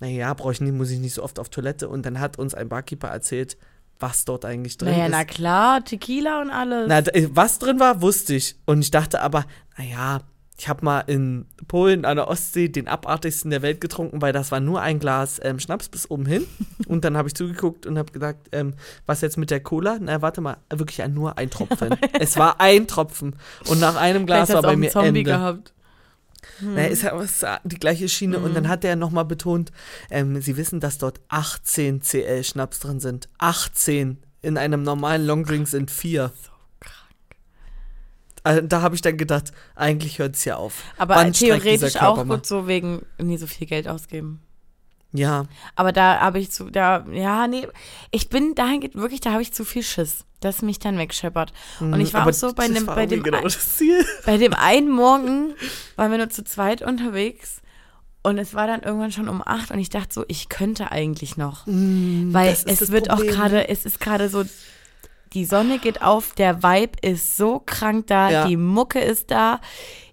naja, brauche ich nicht, muss ich nicht so oft auf Toilette. Und dann hat uns ein Barkeeper erzählt, was dort eigentlich drin naja, ist. na klar, Tequila und alles. Na, äh, was drin war, wusste ich. Und ich dachte aber, naja, ich habe mal in Polen an der Ostsee den abartigsten der Welt getrunken, weil das war nur ein Glas ähm, Schnaps bis oben hin. Und dann habe ich zugeguckt und habe gedacht, ähm, was jetzt mit der Cola? Na, warte mal, wirklich nur ein Tropfen. es war ein Tropfen. Und nach einem Glas war bei mir Zombie Ende. gehabt. Na, ist ja ist die gleiche Schiene. Und Mhm. dann hat er nochmal betont, ähm, Sie wissen, dass dort 18 CL Schnaps drin sind. 18. In einem normalen Longdrink sind vier. So krank. Also, da habe ich dann gedacht, eigentlich hört es ja auf. Aber Wann theoretisch auch gut so wegen nie so viel Geld ausgeben. Ja, Aber da habe ich zu, da, ja, nee, ich bin, dahin geht wirklich, da habe ich zu viel Schiss, dass mich dann wegscheppert. Und ich war Mhm, aber auch so bei dem, bei dem, genau ein- das Ziel. bei dem einen Morgen waren wir nur zu zweit unterwegs und es war dann irgendwann schon um acht und ich dachte so, ich könnte eigentlich noch. Weil Mm, ist es wird Problem. auch gerade, es ist gerade so, die Sonne geht auf, der Vibe ist so krank da, Ja. die Mucke ist da.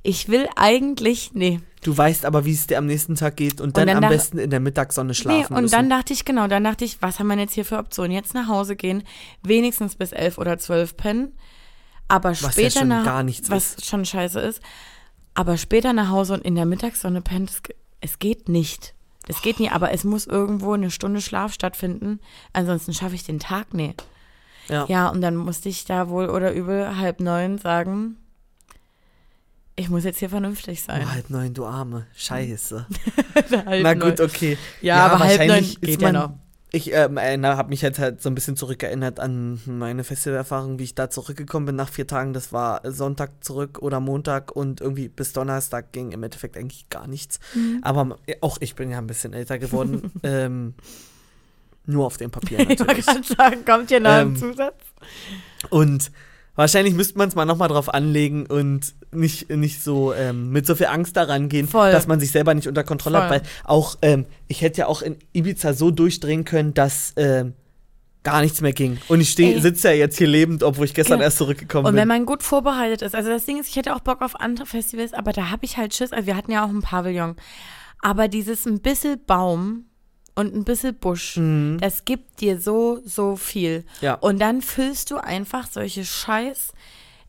Ich will eigentlich, nee, Du weißt aber, wie es dir am nächsten Tag geht und dann, dann am besten in der Mittagssonne schlafen Nee, und müssen. dann dachte ich, genau, dann dachte ich, was haben wir jetzt hier für Optionen? Jetzt nach Hause gehen, wenigstens bis elf oder zwölf pennen, aber ja später schon nach, gar nichts was schon scheiße ist, aber später nach Hause und in der Mittagssonne pennen, es, es geht nicht. Es geht nie, aber es muss irgendwo eine Stunde Schlaf stattfinden, ansonsten schaffe ich den Tag nie. ja. Ja, und dann musste ich da wohl oder übel halb neun sagen, ich muss jetzt hier vernünftig sein. Oh, halb neun, du Arme. Scheiße. Na neun. gut, okay. Ja, aber halb neun geht ja man- noch. Ich ähm, habe mich jetzt halt so ein bisschen zurückerinnert an meine Festivalerfahrung, wie ich da zurückgekommen bin nach vier Tagen. Das war Sonntag zurück oder Montag und irgendwie bis Donnerstag ging im Endeffekt eigentlich gar nichts. Mhm. Aber auch ich bin ja ein bisschen älter geworden. ähm, nur auf dem Papier Ich wollte natürlich. gerade sagen, kommt hier noch ein Ähm, Zusatz? Und wahrscheinlich müsste man es mal nochmal drauf anlegen und nicht, nicht so ähm, mit so viel Angst daran gehen, Voll. dass man sich selber nicht unter Kontrolle hat. Voll. Weil auch, ähm, ich hätte ja auch in Ibiza so durchdrehen können, dass ähm, gar nichts mehr ging. Und ich sitze ja jetzt hier lebend, obwohl ich gestern Genau. erst zurückgekommen Und bin. wenn man gut vorbereitet ist, also das Ding ist, ich hätte auch Bock auf andere Festivals, aber da habe ich halt Schiss. Also wir hatten ja auch ein Pavillon. Aber dieses ein bisschen Baum und ein bisschen Busch, Mhm. das gibt dir so, so viel. Ja. Und dann füllst du einfach solche scheiß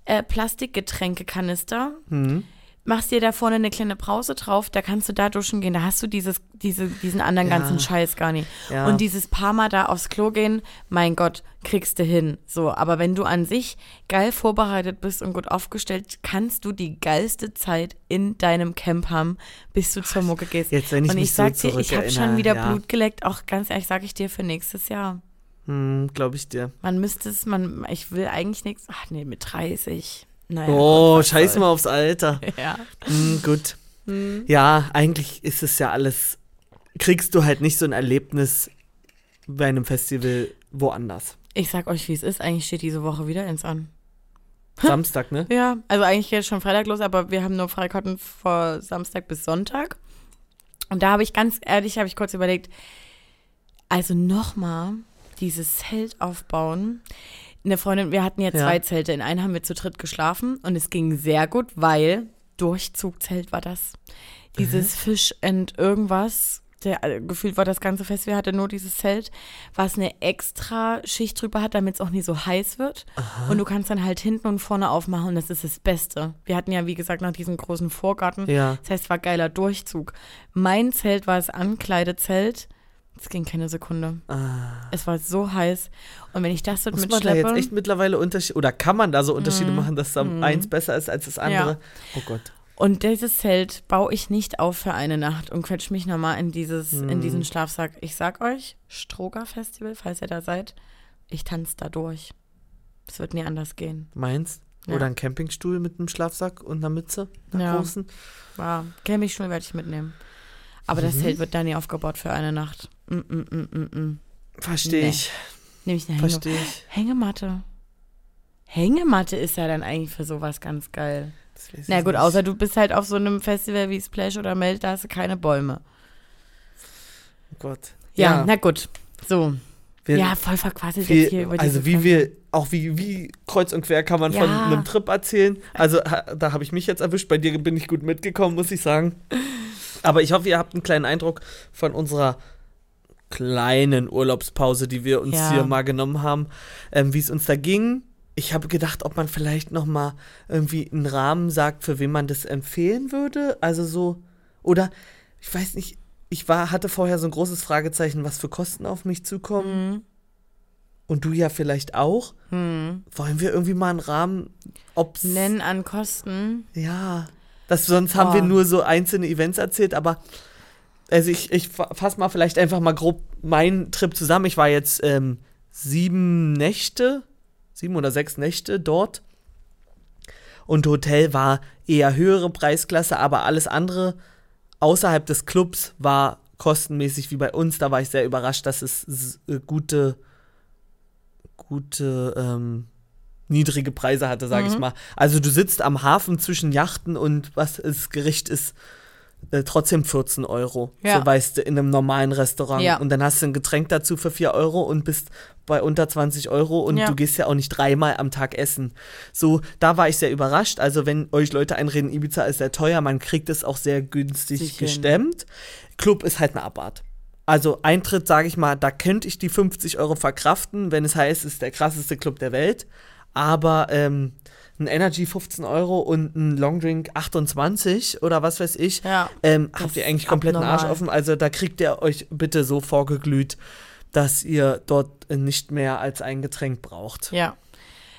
äh, Plastikgetränkekanister, Mhm. Machst dir da vorne eine kleine Brause drauf, da kannst du da duschen gehen, da hast du dieses, diese, diesen anderen Ja. ganzen Scheiß gar nicht. Ja. Und dieses paar Mal da aufs Klo gehen, mein Gott, kriegst du hin. So, aber wenn du an sich geil vorbereitet bist und gut aufgestellt, kannst du die geilste Zeit in deinem Camp haben, bis du zur Mucke gehst. Jetzt, wenn ich und mich ich sag so dir, ich habe schon wieder ja. Blut geleckt, auch ganz ehrlich, sag ich dir für nächstes Jahr. Hm, Glaube ich dir. Man müsste es, man, ich will eigentlich nichts, ach nee, mit 30. Naja, oh, Gott, scheiß mal aufs Alter. Ja. Hm, gut. Hm. Ja, eigentlich ist es ja alles. Kriegst du halt nicht so ein Erlebnis bei einem Festival woanders. Ich sag euch, wie es ist. Eigentlich steht diese Woche wieder eins an. Samstag, ne? Ja, also eigentlich geht es schon Freitag los, aber wir haben nur Freikarten vor Samstag bis Sonntag. Und da habe ich ganz ehrlich, habe ich kurz überlegt, also nochmal dieses Zelt aufbauen. Eine Freundin, wir hatten ja Ja. zwei Zelte. In einem haben wir zu dritt geschlafen und es ging sehr gut, weil Durchzugzelt war das. Dieses Fish and irgendwas. Der, äh, gefühlt war das ganze Festival, hatte nur dieses Zelt, was eine extra Schicht drüber hat, damit es auch nie so heiß wird. Und du kannst dann halt hinten und vorne aufmachen und das ist das Beste. Wir hatten ja, wie gesagt, noch diesen großen Vorgarten. Ja. Das heißt, es war geiler Durchzug. Mein Zelt war das Ankleidezelt. Es ging keine Sekunde. Es war so heiß. Und wenn ich das dort Ah. Muss man da mitschleppe, jetzt echt mittlerweile Unterschiede, oder kann man da so Unterschiede machen, dass da eins besser ist als das andere? Oh Gott. Und dieses Zelt baue ich nicht auf für eine Nacht und quetsch mich nochmal in, dieses, in diesen Schlafsack. Ich sag euch, Stroger Festival, falls ihr da seid, ich tanze da durch. Es wird nie anders gehen. Meinst? Ja. Oder ein Campingstuhl mit einem Schlafsack und einer Mütze, einer Ja. großen? War, Campingstuhl werde ich mitnehmen. Aber das Zelt wird da nie aufgebaut für eine Nacht. Mm, mm, mm, mm, mm. Verstehe Nee. ich. Nehme ich eine Hänge Verstehe ich. Hängematte. Hängematte ist ja dann eigentlich für sowas ganz geil. Na gut, nicht. außer du bist halt auf so einem Festival wie Splash oder Melt, da hast du keine Bäume. Oh Gott. Ja, na gut. So. wir, ja, voll verquasselt jetzt hier über also diese wie Fremden. wir, auch wie, wie kreuz und quer kann man von Ja. einem Trip erzählen. Also da habe ich mich jetzt erwischt, bei dir bin ich gut mitgekommen, muss ich sagen. Aber ich hoffe, ihr habt einen kleinen Eindruck von unserer kleinen Urlaubspause, die wir uns Ja. hier mal genommen haben, ähm, wie es uns da ging. Ich habe gedacht, ob man vielleicht noch mal irgendwie einen Rahmen sagt, für wen man das empfehlen würde. Also so, oder ich weiß nicht, ich war, hatte vorher so ein großes Fragezeichen, was für Kosten auf mich zukommen. Mhm. Und du ja vielleicht auch. Hm. Wollen wir irgendwie mal einen Rahmen, ob's. Nennen an Kosten. Ja. Das, sonst haben Oh. wir nur so einzelne Events erzählt, aber. Also ich, ich fasse mal vielleicht einfach mal grob meinen Trip zusammen. Ich war jetzt ähm, sieben Nächte, sieben oder sechs Nächte dort. Und Hotel war eher höhere Preisklasse, aber alles andere außerhalb des Clubs war kostenmäßig wie bei uns. Da war ich sehr überrascht, dass es äh, gute, gute, ähm, niedrige Preise hatte, sage ich mal. Also du sitzt am Hafen zwischen Yachten und was das Gericht ist, äh, trotzdem 14 Euro. Ja. So weißt du, in einem normalen Restaurant. Ja. Und dann hast du ein Getränk dazu für 4 Euro und bist bei unter 20 Euro und Ja. du gehst ja auch nicht dreimal am Tag essen. So, da war ich sehr überrascht. Also wenn euch Leute einreden, Ibiza ist sehr teuer, man kriegt es auch sehr günstig Sich hin. gestemmt. Club ist halt eine Abart. Also Eintritt, sage ich mal, da könnte ich die 50 Euro verkraften, wenn es heißt, es ist der krasseste Club der Welt. Aber ähm, ein Energy 15 Euro und ein Longdrink 28 oder was weiß ich, Ja. ähm, habt ihr eigentlich komplett einen Arsch offen. Also da kriegt ihr euch bitte so vorgeglüht, dass ihr dort nicht mehr als ein Getränk braucht. Ja.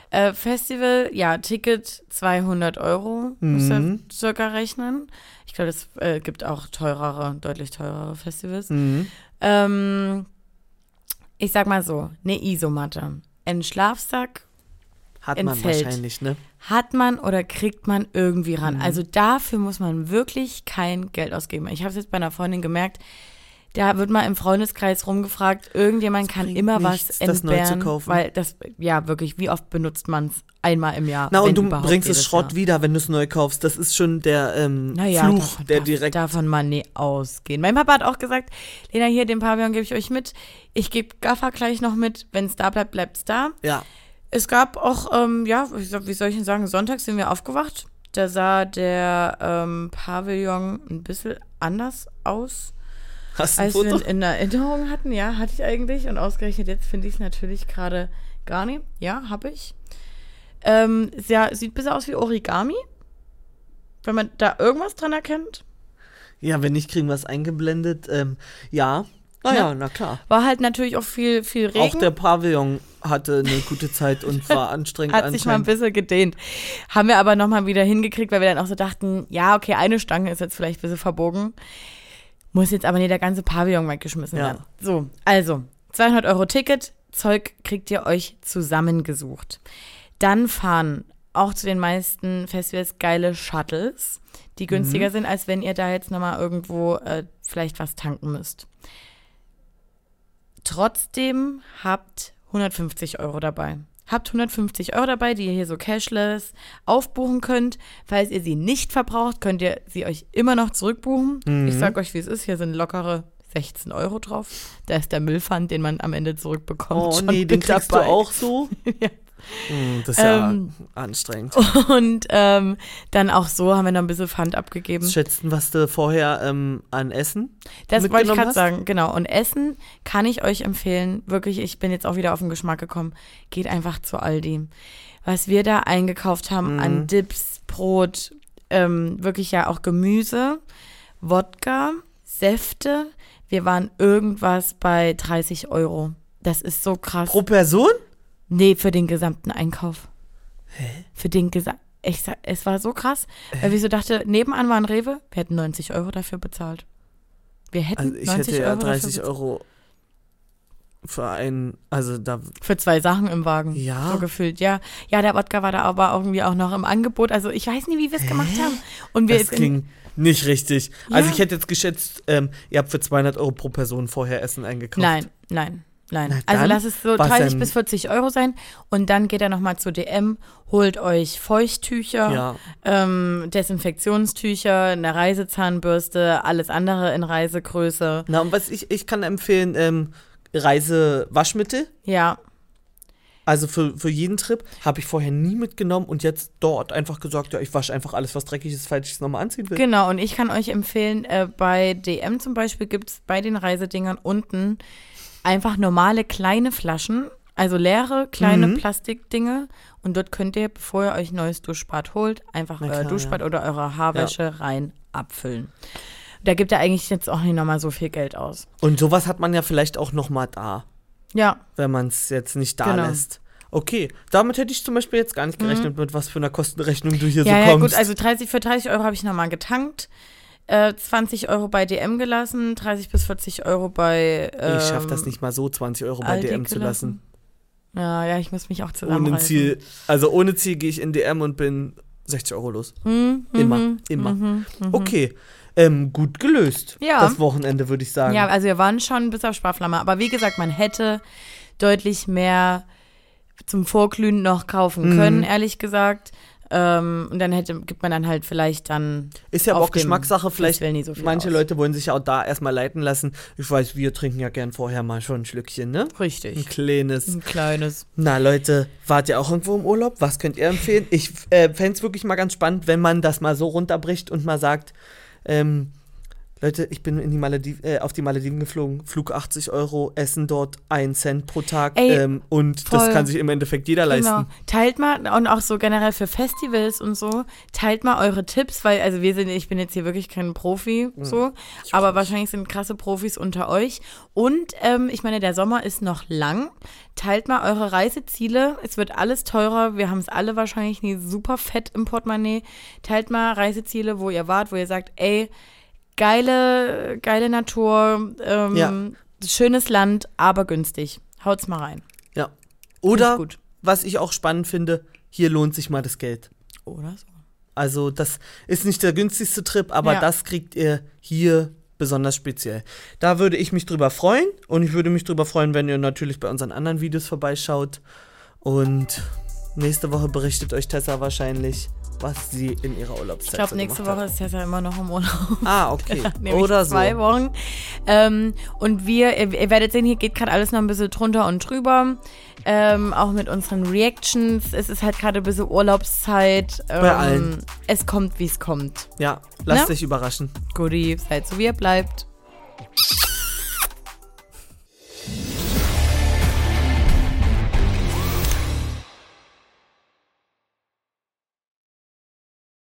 Äh, Festival, ja, Ticket 200 Euro, müsst ihr Mhm. circa rechnen. Ich glaube, es äh, gibt auch teurere, deutlich teurere Festivals. Mhm. Ähm, ich sag mal so, eine Isomatte, ein Schlafsack Hat Im man wahrscheinlich, ne? hat man oder kriegt man irgendwie Mhm. ran. Also dafür muss man wirklich kein Geld ausgeben. Ich habe es jetzt bei einer Freundin gemerkt, da wird mal im Freundeskreis rumgefragt, irgendjemand kann bringt immer nichts, was das neu zu entbehren, kaufen. weil das, ja wirklich, wie oft benutzt man es? Einmal im Jahr. Na, und du bringst es Schrott Jahr. wieder, wenn du es neu kaufst. Das ist schon der ähm, Naja, Fluch, davon, der darf- direkt. davon mal nie ausgehen. Mein Papa hat auch gesagt, Lena, hier, den Pavillon gebe ich euch mit. Ich gebe Gaffer gleich noch mit. Wenn es da bleibt, bleibt es da. ja. Es gab auch, ähm, ja, wie soll, ich denn sagen, sonntags sind wir aufgewacht. Da sah der ähm, Pavillon ein bisschen anders aus, Hast als wir ihn in Erinnerung hatten. Ja, hatte ich eigentlich. Und ausgerechnet jetzt finde ich es natürlich gerade gar nicht. Ja, habe ich. Ähm, ja, sieht ein bisschen aus wie Origami. Wenn man da irgendwas dran erkennt. Ja, wenn nicht, kriegen wir es eingeblendet. Ähm, ja. Naja, na klar. War halt natürlich auch viel, viel Regen. Auch der Pavillon hatte eine gute Zeit und war anstrengend Hat sich mal ein bisschen gedehnt. Haben wir aber nochmal wieder hingekriegt, weil wir dann auch so dachten, ja, okay, eine Stange ist jetzt vielleicht ein bisschen verbogen. Muss jetzt aber nicht der ganze Pavillon weggeschmissen Ja. werden. So, also, 200 Euro Ticket, Zeug kriegt ihr euch zusammengesucht. Dann fahren auch zu den meisten Festivals geile Shuttles, die günstiger sind, als wenn ihr da jetzt nochmal irgendwo äh, vielleicht was tanken müsst. Trotzdem habt 150 Euro dabei. Habt 150 Euro dabei, die ihr hier so cashless aufbuchen könnt. Falls ihr sie nicht verbraucht, könnt ihr sie euch immer noch zurückbuchen. Mhm. Ich sag euch, wie es ist. Hier sind lockere 16 Euro drauf. Da ist der Müllpfand, den man am Ende zurückbekommt. Oh nee, den kriegst du dabei. auch so? Ja. Hm, das ist ja Ähm, anstrengend. Und ähm, dann auch so haben wir noch ein bisschen Pfand abgegeben. Schätzen, was du vorher ähm, an Essen Das wollte ich gerade sagen, genau. Und Essen kann ich euch empfehlen. Wirklich, ich bin jetzt auch wieder auf den Geschmack gekommen. Geht einfach zu Aldi. Was wir da eingekauft haben Mhm. an Dips, Brot, ähm, wirklich ja auch Gemüse, Wodka, Säfte. Wir waren irgendwas bei 30 Euro. Das ist so krass. Pro Person? Nee, für den gesamten Einkauf. Hä? Für den gesamten. Ich sag, es war so krass, weil ich so dachte, nebenan war ein Rewe, wir hätten 90 Euro dafür bezahlt. Wir hätten Also ich 90 hätte ja Euro dafür 30 bezahlt. Euro für einen, also da, Für zwei Sachen im Wagen. Ja. So gefühlt, ja. Ja, der Wodka war da aber irgendwie auch noch im Angebot. Also ich weiß nie, wie wir es gemacht haben. Und wir das klingt nicht richtig. Also Ja. ich hätte jetzt geschätzt, ähm, ihr habt für 200 Euro pro Person vorher Essen eingekauft. Nein, nein, nein. Also lass es so was 30 denn? bis 40 Euro sein. Und dann geht er nochmal zu DM, holt euch Feuchttücher. Ja, ähm, Desinfektionstücher, eine Reisezahnbürste, alles andere in Reisegröße. na und was ich, ich kann empfehlen, ähm, Reisewaschmittel. Ja, Also für, für jeden Trip habe ich vorher nie mitgenommen und jetzt dort einfach gesagt, ja, ich wasche einfach alles, was dreckig ist, falls ich es nochmal anziehen will. genau. Und ich kann euch empfehlen, äh, bei DM zum Beispiel gibt es bei den Reisedingern unten einfach normale kleine Flaschen, also leere kleine Mhm. Plastikdinge. Und dort könnt ihr, bevor ihr euch neues Duschbad holt, einfach Na euer klar, Duschbad oder eure Haarwäsche rein abfüllen. Da gibt er eigentlich jetzt auch nicht nochmal so viel Geld aus. Und sowas hat man ja vielleicht auch nochmal da, Ja, wenn man es jetzt nicht da Genau. Mhm. lässt. Okay, damit hätte ich zum Beispiel jetzt gar nicht gerechnet, mit was für einer Kostenrechnung du hier Ja, so ja, kommst. gut, also 30, für 30 Euro habe ich nochmal getankt. Äh, 20 Euro bei DM gelassen, 30 bis 40 Euro bei. Ähm, ich schaffe das nicht mal so, 20 Euro bei Aldi DM zu lassen. Ja, ja, ich muss mich auch zusammenreißen. Ohne Ziel, also ohne Ziel gehe ich in DM und bin 60 Euro los. Mhm, Immer, mhm, immer. mhm, mhm. Okay, ähm, gut gelöst. Ja. Das Wochenende würde ich sagen. Ja, also wir waren schon bis auf Sparflamme. Aber wie gesagt, man hätte deutlich mehr zum Vorglühen noch kaufen Mhm. können, ehrlich gesagt. Ähm, und dann hätte, gibt man dann halt vielleicht dann. Ist ja auch Geschmackssache. Vielleicht so viel manche aus. Leute wollen sich ja auch da erstmal leiten lassen. Ich weiß, wir trinken ja gern vorher mal schon ein Schlückchen, ne? Ein Richtig. kleines. Ein kleines. Na Leute, wart ihr auch irgendwo im Urlaub? Was könnt ihr empfehlen? Ich äh, fände es wirklich mal ganz spannend, wenn man das mal so runterbricht und mal sagt, ähm, Leute, ich bin in die Malediv äh, auf die Malediven geflogen, Flug 80 Euro, Essen dort 1 Cent pro Tag Ey, ähm, und das voll. kann sich im Endeffekt jeder leisten. Genau. Teilt mal und auch so generell für Festivals und so, teilt mal eure Tipps, weil also wir sind, ich bin jetzt hier wirklich kein Profi Mhm. so, aber wahrscheinlich sind krasse Profis unter euch. Und ähm, ich meine, der Sommer ist noch lang. Teilt mal eure Reiseziele. Es wird alles teurer. Wir haben es alle wahrscheinlich nie super fett im Portemonnaie. Teilt mal Reiseziele, wo ihr wart, wo ihr sagt, ey, geile, geile Natur, ähm, Ja. schönes Land, aber günstig. Haut's mal rein. Ja. Oder, was ich auch spannend finde, hier lohnt sich mal das Geld. Oder so. Also das ist nicht der günstigste Trip, aber Ja. das kriegt ihr hier besonders speziell. Da würde ich mich drüber freuen und ich würde mich drüber freuen, wenn ihr natürlich bei unseren anderen Videos vorbeischaut. Und nächste Woche berichtet euch Tessa wahrscheinlich, was sie in ihrer Urlaubszeit Ich glaube, nächste Woche hat. ist ja immer noch im Urlaub. Ah, okay. Oder so. zwei. Wochen. Ähm, und wir, ihr, ihr, werdet sehen, hier geht gerade alles noch ein bisschen drunter und drüber. Ähm, auch mit unseren Reactions. Es ist halt gerade ein bisschen Urlaubszeit. Ähm, Bei allen. Ähm, es kommt, wie es kommt. Ja, lasst ne? euch überraschen. Guti, seid so, wie ihr bleibt.